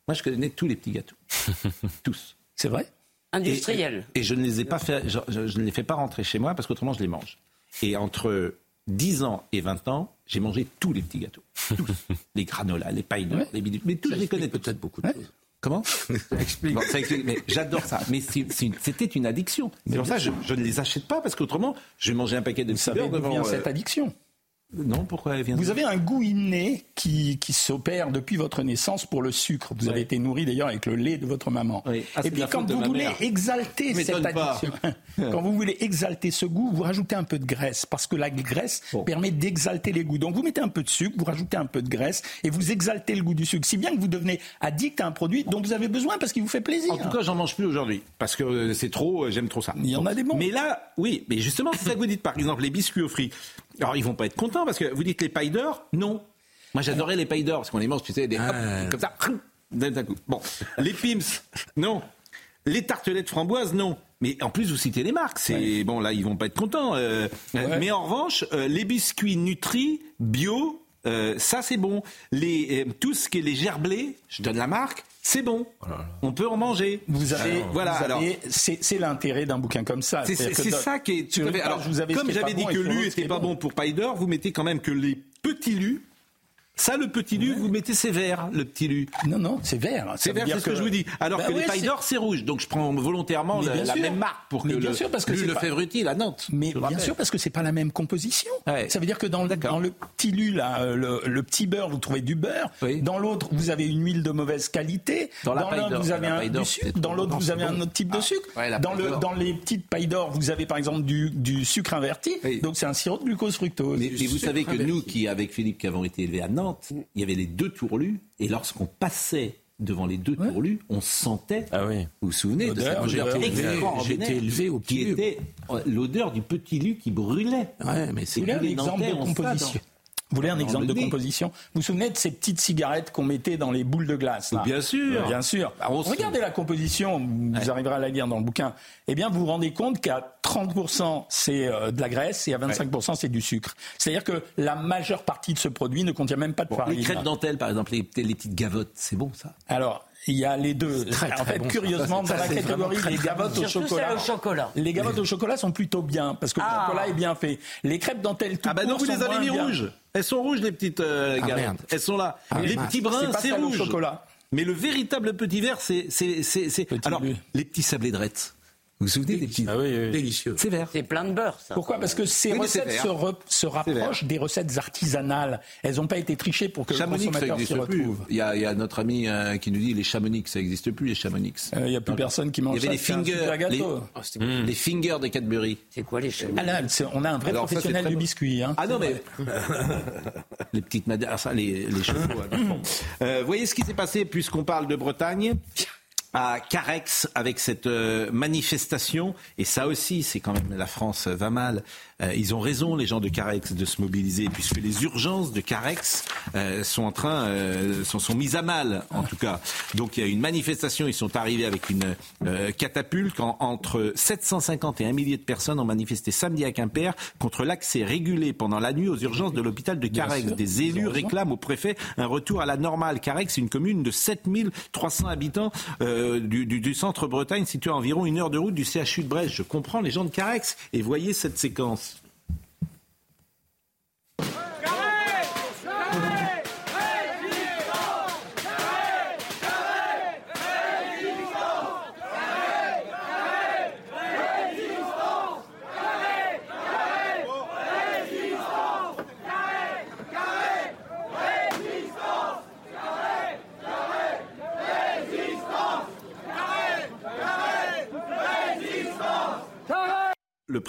moi, je connais tous les petits gâteaux. tous. C'est vrai? Industriel. Et, et je ne les ai pas fait, je, ne les fais pas rentrer chez moi parce qu'autrement, je les mange. Et entre 10 ans et 20 ans, j'ai mangé tous les petits gâteaux. Tous. les granolas, les pailles d'or, les bidules. Mais tous, je les connais. Peut-être beaucoup de choses. Comment? Ça explique. ça explique. Mais j'adore ça. Mais c'est- c'est une- c'était une addiction. C'est pour ça que je, je ne les achète pas parce qu'autrement, je vais manger un paquet de Vous savez d'où vient cette addiction Non, pourquoi elle vient Vous avez un goût inné qui, qui s'opère depuis votre naissance pour le sucre. Vous avez été nourri d'ailleurs avec le lait de votre maman. Ah, Et puis quand vous voulez mère. exalter cette addiction, quand vous voulez exalter ce goût, vous rajoutez un peu de graisse parce que la graisse permet d'exalter les goûts. Donc vous mettez un peu de sucre, vous rajoutez un peu de graisse et vous exaltez le goût du sucre. Si bien que vous devenez addict à un produit dont vous avez besoin parce qu'il vous fait plaisir. En tout cas, j'en mange plus aujourd'hui parce que euh, c'est trop, euh, j'aime trop ça. Il y en a des bons. Mais là, oui, mais justement, c'est ça que vous dites. Par exemple, les biscuits aux fruits. Alors, ils vont pas être contents parce que vous dites les pailles d'or. Non. Moi, j'adorais les pailles d'or parce qu'on les mange, tu sais, des hop, comme ça, d'un coup. Bon, les pims, non. Les tartelettes framboises, non. Mais en plus, vous citez les marques. C'est bon, là, ils vont pas être contents. euh, Mais en revanche, euh, les biscuits Nutri bio, euh, ça c'est bon. Les euh, tout ce qui est les gerblés, je donne la marque, c'est bon. On peut en manger. Vous avez, voilà. vous avez- c'est c'est l'intérêt d'un bouquin comme ça. c'est ça qui est. Alors, vous comme j'avais dit bon que lu n'était pas bon pour paille d'or, vous mettez quand même que les petits lus. Ça, le petit lu, vous mettez c'est vert, le petit lu. Non, non, c'est vert. C'est vert, c'est ce que, que- je vous dis. Alors Bah que ouais, les pailles d'or, c'est rouge. Donc je prends volontairement la, la même marque pour que bien le, sûr, parce que lu le pas- fèvre utile à Nantes. Mais bien sûr, parce que c'est pas la même composition. Ça veut dire que dans le, dans le petit lu, là, euh, le, le petit beurre, vous trouvez du beurre. Dans l'autre, vous avez une huile de mauvaise qualité. Dans l'un, vous avez un, du sucre. Dans l'autre, vous avez un autre type de sucre. ouais, la dans, les petites pailles d'or, vous avez par exemple du, sucre inverti. Donc c'est un sirop de glucose fructose. Mais vous savez que nous, qui avec Philippe, qui avons été élevés à Nantes, il y avait les deux tourlus, et lorsqu'on passait devant les deux tourlus, on sentait. Vous vous souvenez de cette L'odeur, odeur j'ai été élevé- au qui petit était euh, l'odeur du petit lu qui brûlait. Ouais, mais c'est Vous voulez un les exemple Nantais de ça composition. dans- Vous voulez un exemple le de composition Vous vous souvenez de ces petites cigarettes qu'on mettait dans les boules de glace là Bien sûr. Bien sûr. Ah, Regardez la composition, vous arriverez à la lire dans le bouquin. Eh bien, vous vous rendez compte qu'à 30% c'est euh, de la graisse et à 25% c'est du sucre. C'est-à-dire que la majeure partie de ce produit ne contient même pas de Bon, farine. les crêpes dentelles, par exemple, les, les petites gavottes, c'est bon ça? Alors, il y a les deux. très, en très fait, bon, curieusement, Ça, dans la catégorie des gavottes bon. au chocolat. Les gavottes au chocolat sont plutôt bien parce que le Ah. chocolat est bien fait. Les crêpes dentelles tout Ah bah non, vous les avez mis rouges. Elles sont rouges, les petites euh, Ah, gavottes. merde. Elles sont là. Ah, les mince. petits brins, C'est au rouge. chocolat. Mais le véritable petit vert, c'est. c'est, c'est, c'est- Alors, bleu. les petits sablés de Retz. Vous vous souvenez des petits Ah oui, oui. délicieux. C'est vert. C'est plein de beurre, ça. Pourquoi? Parce que ces Oui, recettes se, re- se rapprochent des recettes artisanales. Elles n'ont pas été trichées pour que Chamonix, le ça consommateur s'y retrouve. Il y, a, il y a notre ami euh, qui nous dit les chamonix, ça n'existe plus, les chamonix. Euh, Il n'y a plus personne qui mange Il y avait ça. les fingers, les. Oh, cool. les fingers de Cadbury. C'est quoi les chaînes Ah là, on a un vrai Alors professionnel du bon. biscuit. hein. Ah non, mais. les petites madères, ça, les, les chevaux. Bon. Euh, voyez ce qui s'est passé, puisqu'on parle de Bretagne à Carex avec cette euh, manifestation. Et ça aussi c'est quand même la France va mal Euh, ils ont raison les gens de Carex de se mobiliser puisque les urgences de Carex euh, sont en train euh, sont, sont mises à mal en tout cas donc il y a une manifestation ils sont arrivés avec une euh, catapulte quand entre 750 et un millier de personnes ont manifesté samedi à Quimper contre l'accès régulé pendant la nuit aux urgences de l'hôpital de Carex des élus réclament au préfet un retour à la normale. Carex, c'est une commune de 7300 habitants euh, du, du- du centre Bretagne, située à environ une heure de route du CHU de Brest. Je comprends les gens de Carex. Et voyez cette séquence.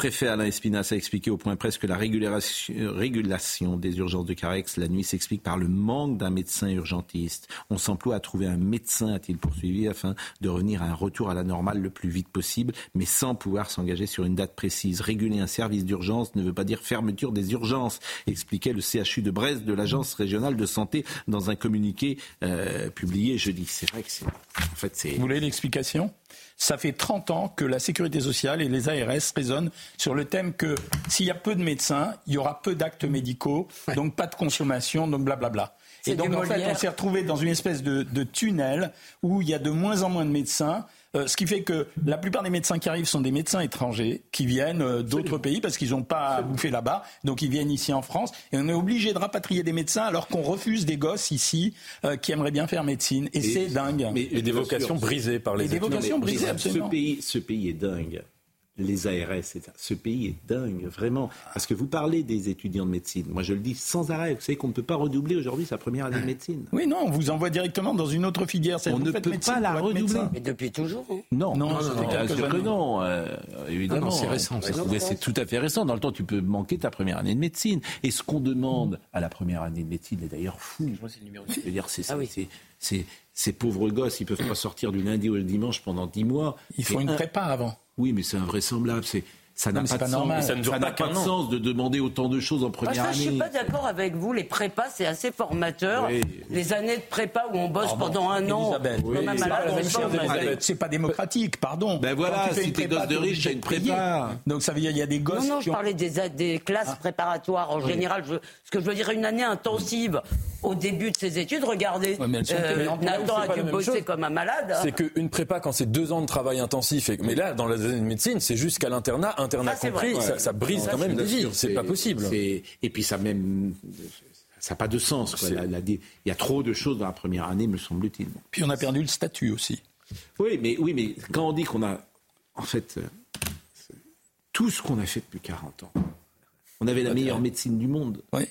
Préfet Alain Espinasse a expliqué au point presque que la régulation, régulation des urgences de Carex la nuit s'explique par le manque d'un médecin urgentiste. On s'emploie à trouver un médecin, a-t-il poursuivi, afin de revenir à un retour à la normale le plus vite possible, mais sans pouvoir s'engager sur une date précise. Réguler un service d'urgence ne veut pas dire fermeture des urgences, expliquait le CHU de Brest de l'Agence régionale de santé dans un communiqué euh, publié jeudi. C'est vrai que c'est... En fait. Vous voulez l'explication Ça fait 30 ans que la sécurité sociale et les ARS raisonnent sur le thème que s'il y a peu de médecins, il y aura peu d'actes médicaux, donc pas de consommation, donc blablabla. Et donc en fait, on s'est retrouvé dans une espèce de, de tunnel où il y a de moins en moins de médecins. Euh, ce qui fait que la plupart des médecins qui arrivent sont des médecins étrangers qui viennent euh, d'autres pays parce qu'ils n'ont pas à bouffer là-bas, donc ils viennent ici en France et on est obligé de rapatrier des médecins alors qu'on refuse des gosses ici euh, qui aimeraient bien faire médecine et, c'est dingue. Mais, et des vocations brisées par les. Et des vocations brisées absolument. Ce pays, ce pays est dingue les ARS. Ce pays est dingue, vraiment. Parce que vous parlez des étudiants de médecine. Moi, je le dis sans arrêt. Vous savez qu'on ne peut pas redoubler aujourd'hui sa première année de médecine. Oui, non, on vous envoie directement dans une autre filière. On ne peut pas la redoubler. Mais depuis toujours hein. Non, non, non, non, euh, évidemment. c'est récent. C'est tout à fait récent. Dans le temps, tu peux manquer ta première année de médecine. Et ce qu'on demande à la première année de médecine est d'ailleurs fou. Je veux dire, c'est ah ces pauvres gosses, ils peuvent pas sortir du lundi au dimanche pendant dix mois. Il faut une prépa avant. Oui, mais c'est invraisemblable. C'est ça n'a pas, de sens. Ça n'a pas, de sens de demander autant de choses en première année. Je suis pas d'accord avec vous. Les prépas, c'est assez formateur. Les années de prépa où on bosse pendant un an, c'est pas démocratique, pardon. Ben voilà, si t'es gosse de riche, t'as une prépa. Donc ça veut dire il y a des gosses. Non, non, je parlais des, des classes ah. préparatoires en général. Je, ce que je veux dire, une année intensive au début de ses études. Regardez, euh, Nathan a dû bosser comme un malade. C'est qu'une prépa, quand c'est deux ans de travail intensif, mais là, dans la années de médecine, c'est jusqu'à l'internat internat compris, ça, brise quand même des vies. C'est pas possible. Et puis ça même ça n'a pas de sens. il y a trop de choses dans la première année, me semble-t-il. Puis on a perdu le statut aussi. Oui, mais, oui, mais quand on dit qu'on a, en fait, euh, tout ce qu'on a fait depuis 40 ans, on avait la meilleure médecine du monde. Oui.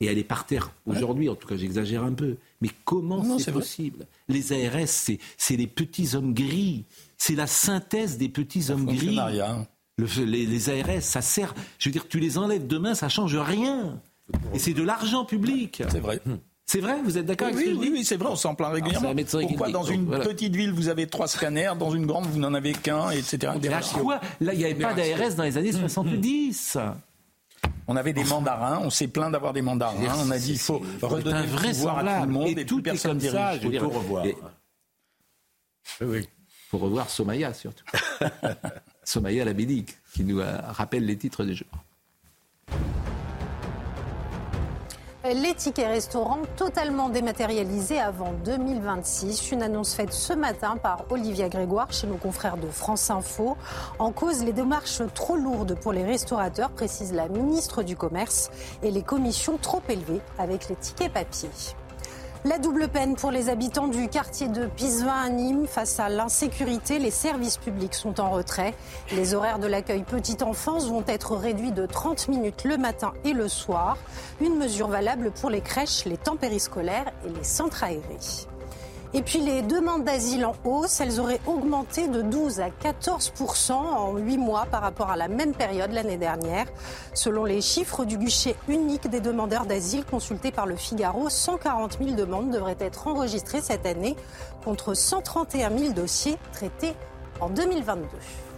Et elle est par terre aujourd'hui, en tout cas j'exagère un peu. Mais comment c'est possible? Les ARS, c'est les petits hommes gris. C'est la synthèse des petits hommes gris les, ARS, ça sert. Je veux dire, tu les enlèves demain, ça change rien. Et c'est de l'argent public. C'est vrai. C'est vrai, vous êtes d'accord avec oui, ce oui, oui, c'est vrai, on s'en plaint régulièrement. Pourquoi dans une petite ville vous avez trois scanners, dans une grande vous n'en avez qu'un, etc. Là, quoi Là, il n'y avait pas d'ARS dans les années 70. On avait des mandarins, on s'est plaint d'avoir des mandarins. On a dit il faut redonner un vrai pouvoir à tout le monde et, tout personne dirige. Ça, il faut revoir. Il faut revoir Somaya surtout. Somaya Labédique, qui nous rappelle les titres des jours. Les tickets restaurants totalement dématérialisés avant 2026. Une annonce faite ce matin par Olivia Grégoire chez nos confrères de France Info. En cause, les démarches trop lourdes pour les restaurateurs, précise la ministre du Commerce, et les commissions trop élevées avec les tickets papier. La double peine pour les habitants du quartier de Pisevin à Nîmes. Face à l'insécurité, les services publics sont en retrait. Les horaires de l'accueil petite enfance vont être réduits de 30 minutes le matin et le soir. Une mesure valable pour les crèches, les temps périscolaires et les centres aérés. Et puis les demandes d'asile en hausse, elles auraient augmenté de 12 à 14% en 8 mois par rapport à la même période l'année dernière. Selon les chiffres du guichet unique des demandeurs d'asile consultés par le Figaro, 140 000 demandes devraient être enregistrées cette année contre 131 000 dossiers traités en 2022.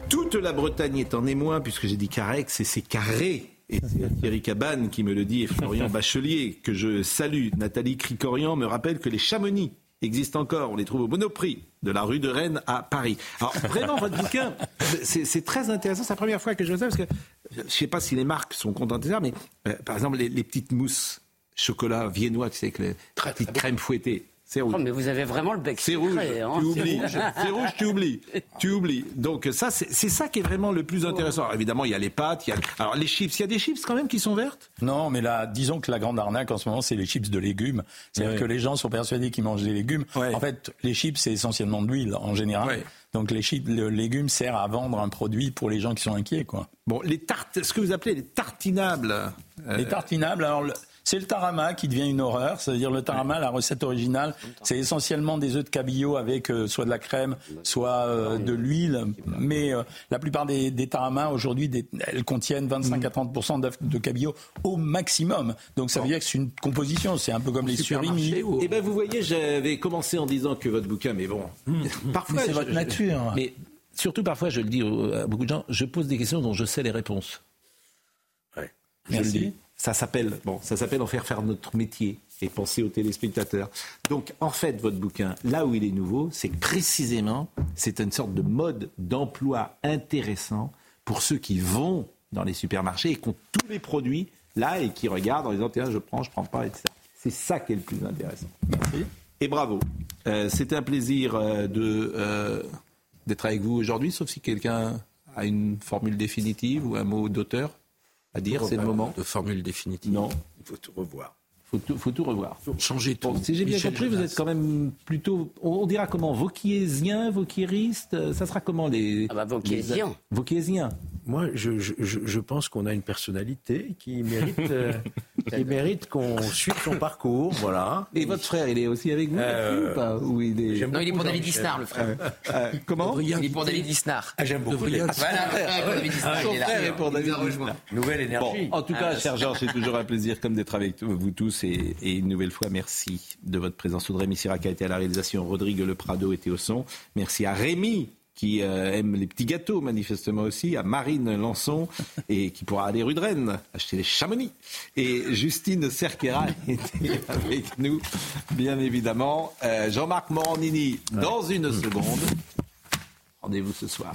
Toute la Bretagne est en émoi puisque j'ai dit Carex et c'est carré. Et c'est Thierry Cabane qui me le dit et Florian Bachelier que je salue. Nathalie Cricorian me rappelle que les Chamonix existent encore. On les trouve au Monoprix de la rue de Rennes à Paris. Alors vraiment, votre bouquin, c'est très intéressant. C'est la première fois que je vois ça parce que je ne sais pas si les marques sont contentes de ça, mais euh, par exemple les, les, petites mousses chocolat viennois, tu sais, avec les petites crèmes fouettées. C'est rouge. Oh, mais vous avez vraiment le bec C'est rouge. Hein, tu oublies. C'est rouge, tu oublies. Tu oublies. Donc ça, c'est ça qui est vraiment le plus intéressant. Alors, évidemment, il y a les pâtes, il y a alors les chips. Il y a des chips quand même qui sont vertes? Non, mais là, disons que la grande arnaque en ce moment, c'est les chips de légumes. C'est-à-dire que les gens sont persuadés qu'ils mangent des légumes. En fait, les chips, c'est essentiellement de l'huile en général. Donc les chips, le légume sert à vendre un produit pour les gens qui sont inquiets, quoi. Bon, les tartes, ce que vous appelez les tartinables. Les tartinables. Alors c'est le tarama qui devient une horreur. C'est-à-dire le tarama, la recette originale, c'est essentiellement des œufs de cabillaud avec euh, soit de la crème, soit euh, de l'huile. Mais euh, la plupart des, des taramas aujourd'hui, elles contiennent 25 à 30% d'œufs de cabillaud au maximum. Donc ça veut dire que c'est une composition. C'est un peu comme les surimi. Eh ben vous voyez, j'avais commencé en disant que votre bouquin, mais bon, parfois c'est votre nature. mais surtout parfois, je le dis à beaucoup de gens, je pose des questions dont je sais les réponses. Ouais. Merci. Ça s'appelle, bon, ça s'appelle en faire faire notre métier. et pensez aux téléspectateurs. Donc, en fait, votre bouquin, là où il est nouveau, c'est que précisément, c'est une sorte de mode d'emploi intéressant pour ceux qui vont dans les supermarchés et qui ont tous les produits là et qui regardent en disant tiens, je prends, je prends pas, etc. C'est ça qui est le plus intéressant. Merci. Et bravo. Euh, C'était un plaisir euh, de euh, d'être avec vous aujourd'hui, sauf si quelqu'un a une formule définitive ou un mot d'auteur à dire, c'est le moment. De formule définitive. Non. Il faut tout revoir. Faut tout, faut tout revoir. Faut changer tout. si j'ai bien Michel compris, vous êtes quand même plutôt. On dira comment Vauquiésien, Vauquieriste Ça sera comment les. Ah bah, Vauquiésien. Vauquiésien. Moi, je, je, je, pense qu'on a une personnalité qui mérite, euh, qui mérite qu'on suive son parcours, voilà. Et votre frère, il est aussi avec vous Euh, ou pas Ou il est... Non, il est pour David Lisnard, le frère. Euh, comment Il est pour David Lisnard. Ah, j'aime beaucoup. Voilà, Lisnard. Son il est là. frère est pour David a rejoint. Nouvelle Bon, énergie. en tout cas, Ah, cher Georges, c'est toujours un plaisir comme d'être avec vous tous et, et une nouvelle fois, merci de votre présence. Audrey Missiraka était à la réalisation, Rodrigue Le Prado était au son. Merci à Rémi qui euh, aime les petits gâteaux manifestement aussi, à Marine Lançon et qui pourra aller rue de Rennes acheter les chamonix. Et Justine Cerquera était avec nous, bien évidemment. Euh, Jean-Marc Morandini dans une seconde. Rendez-vous ce soir.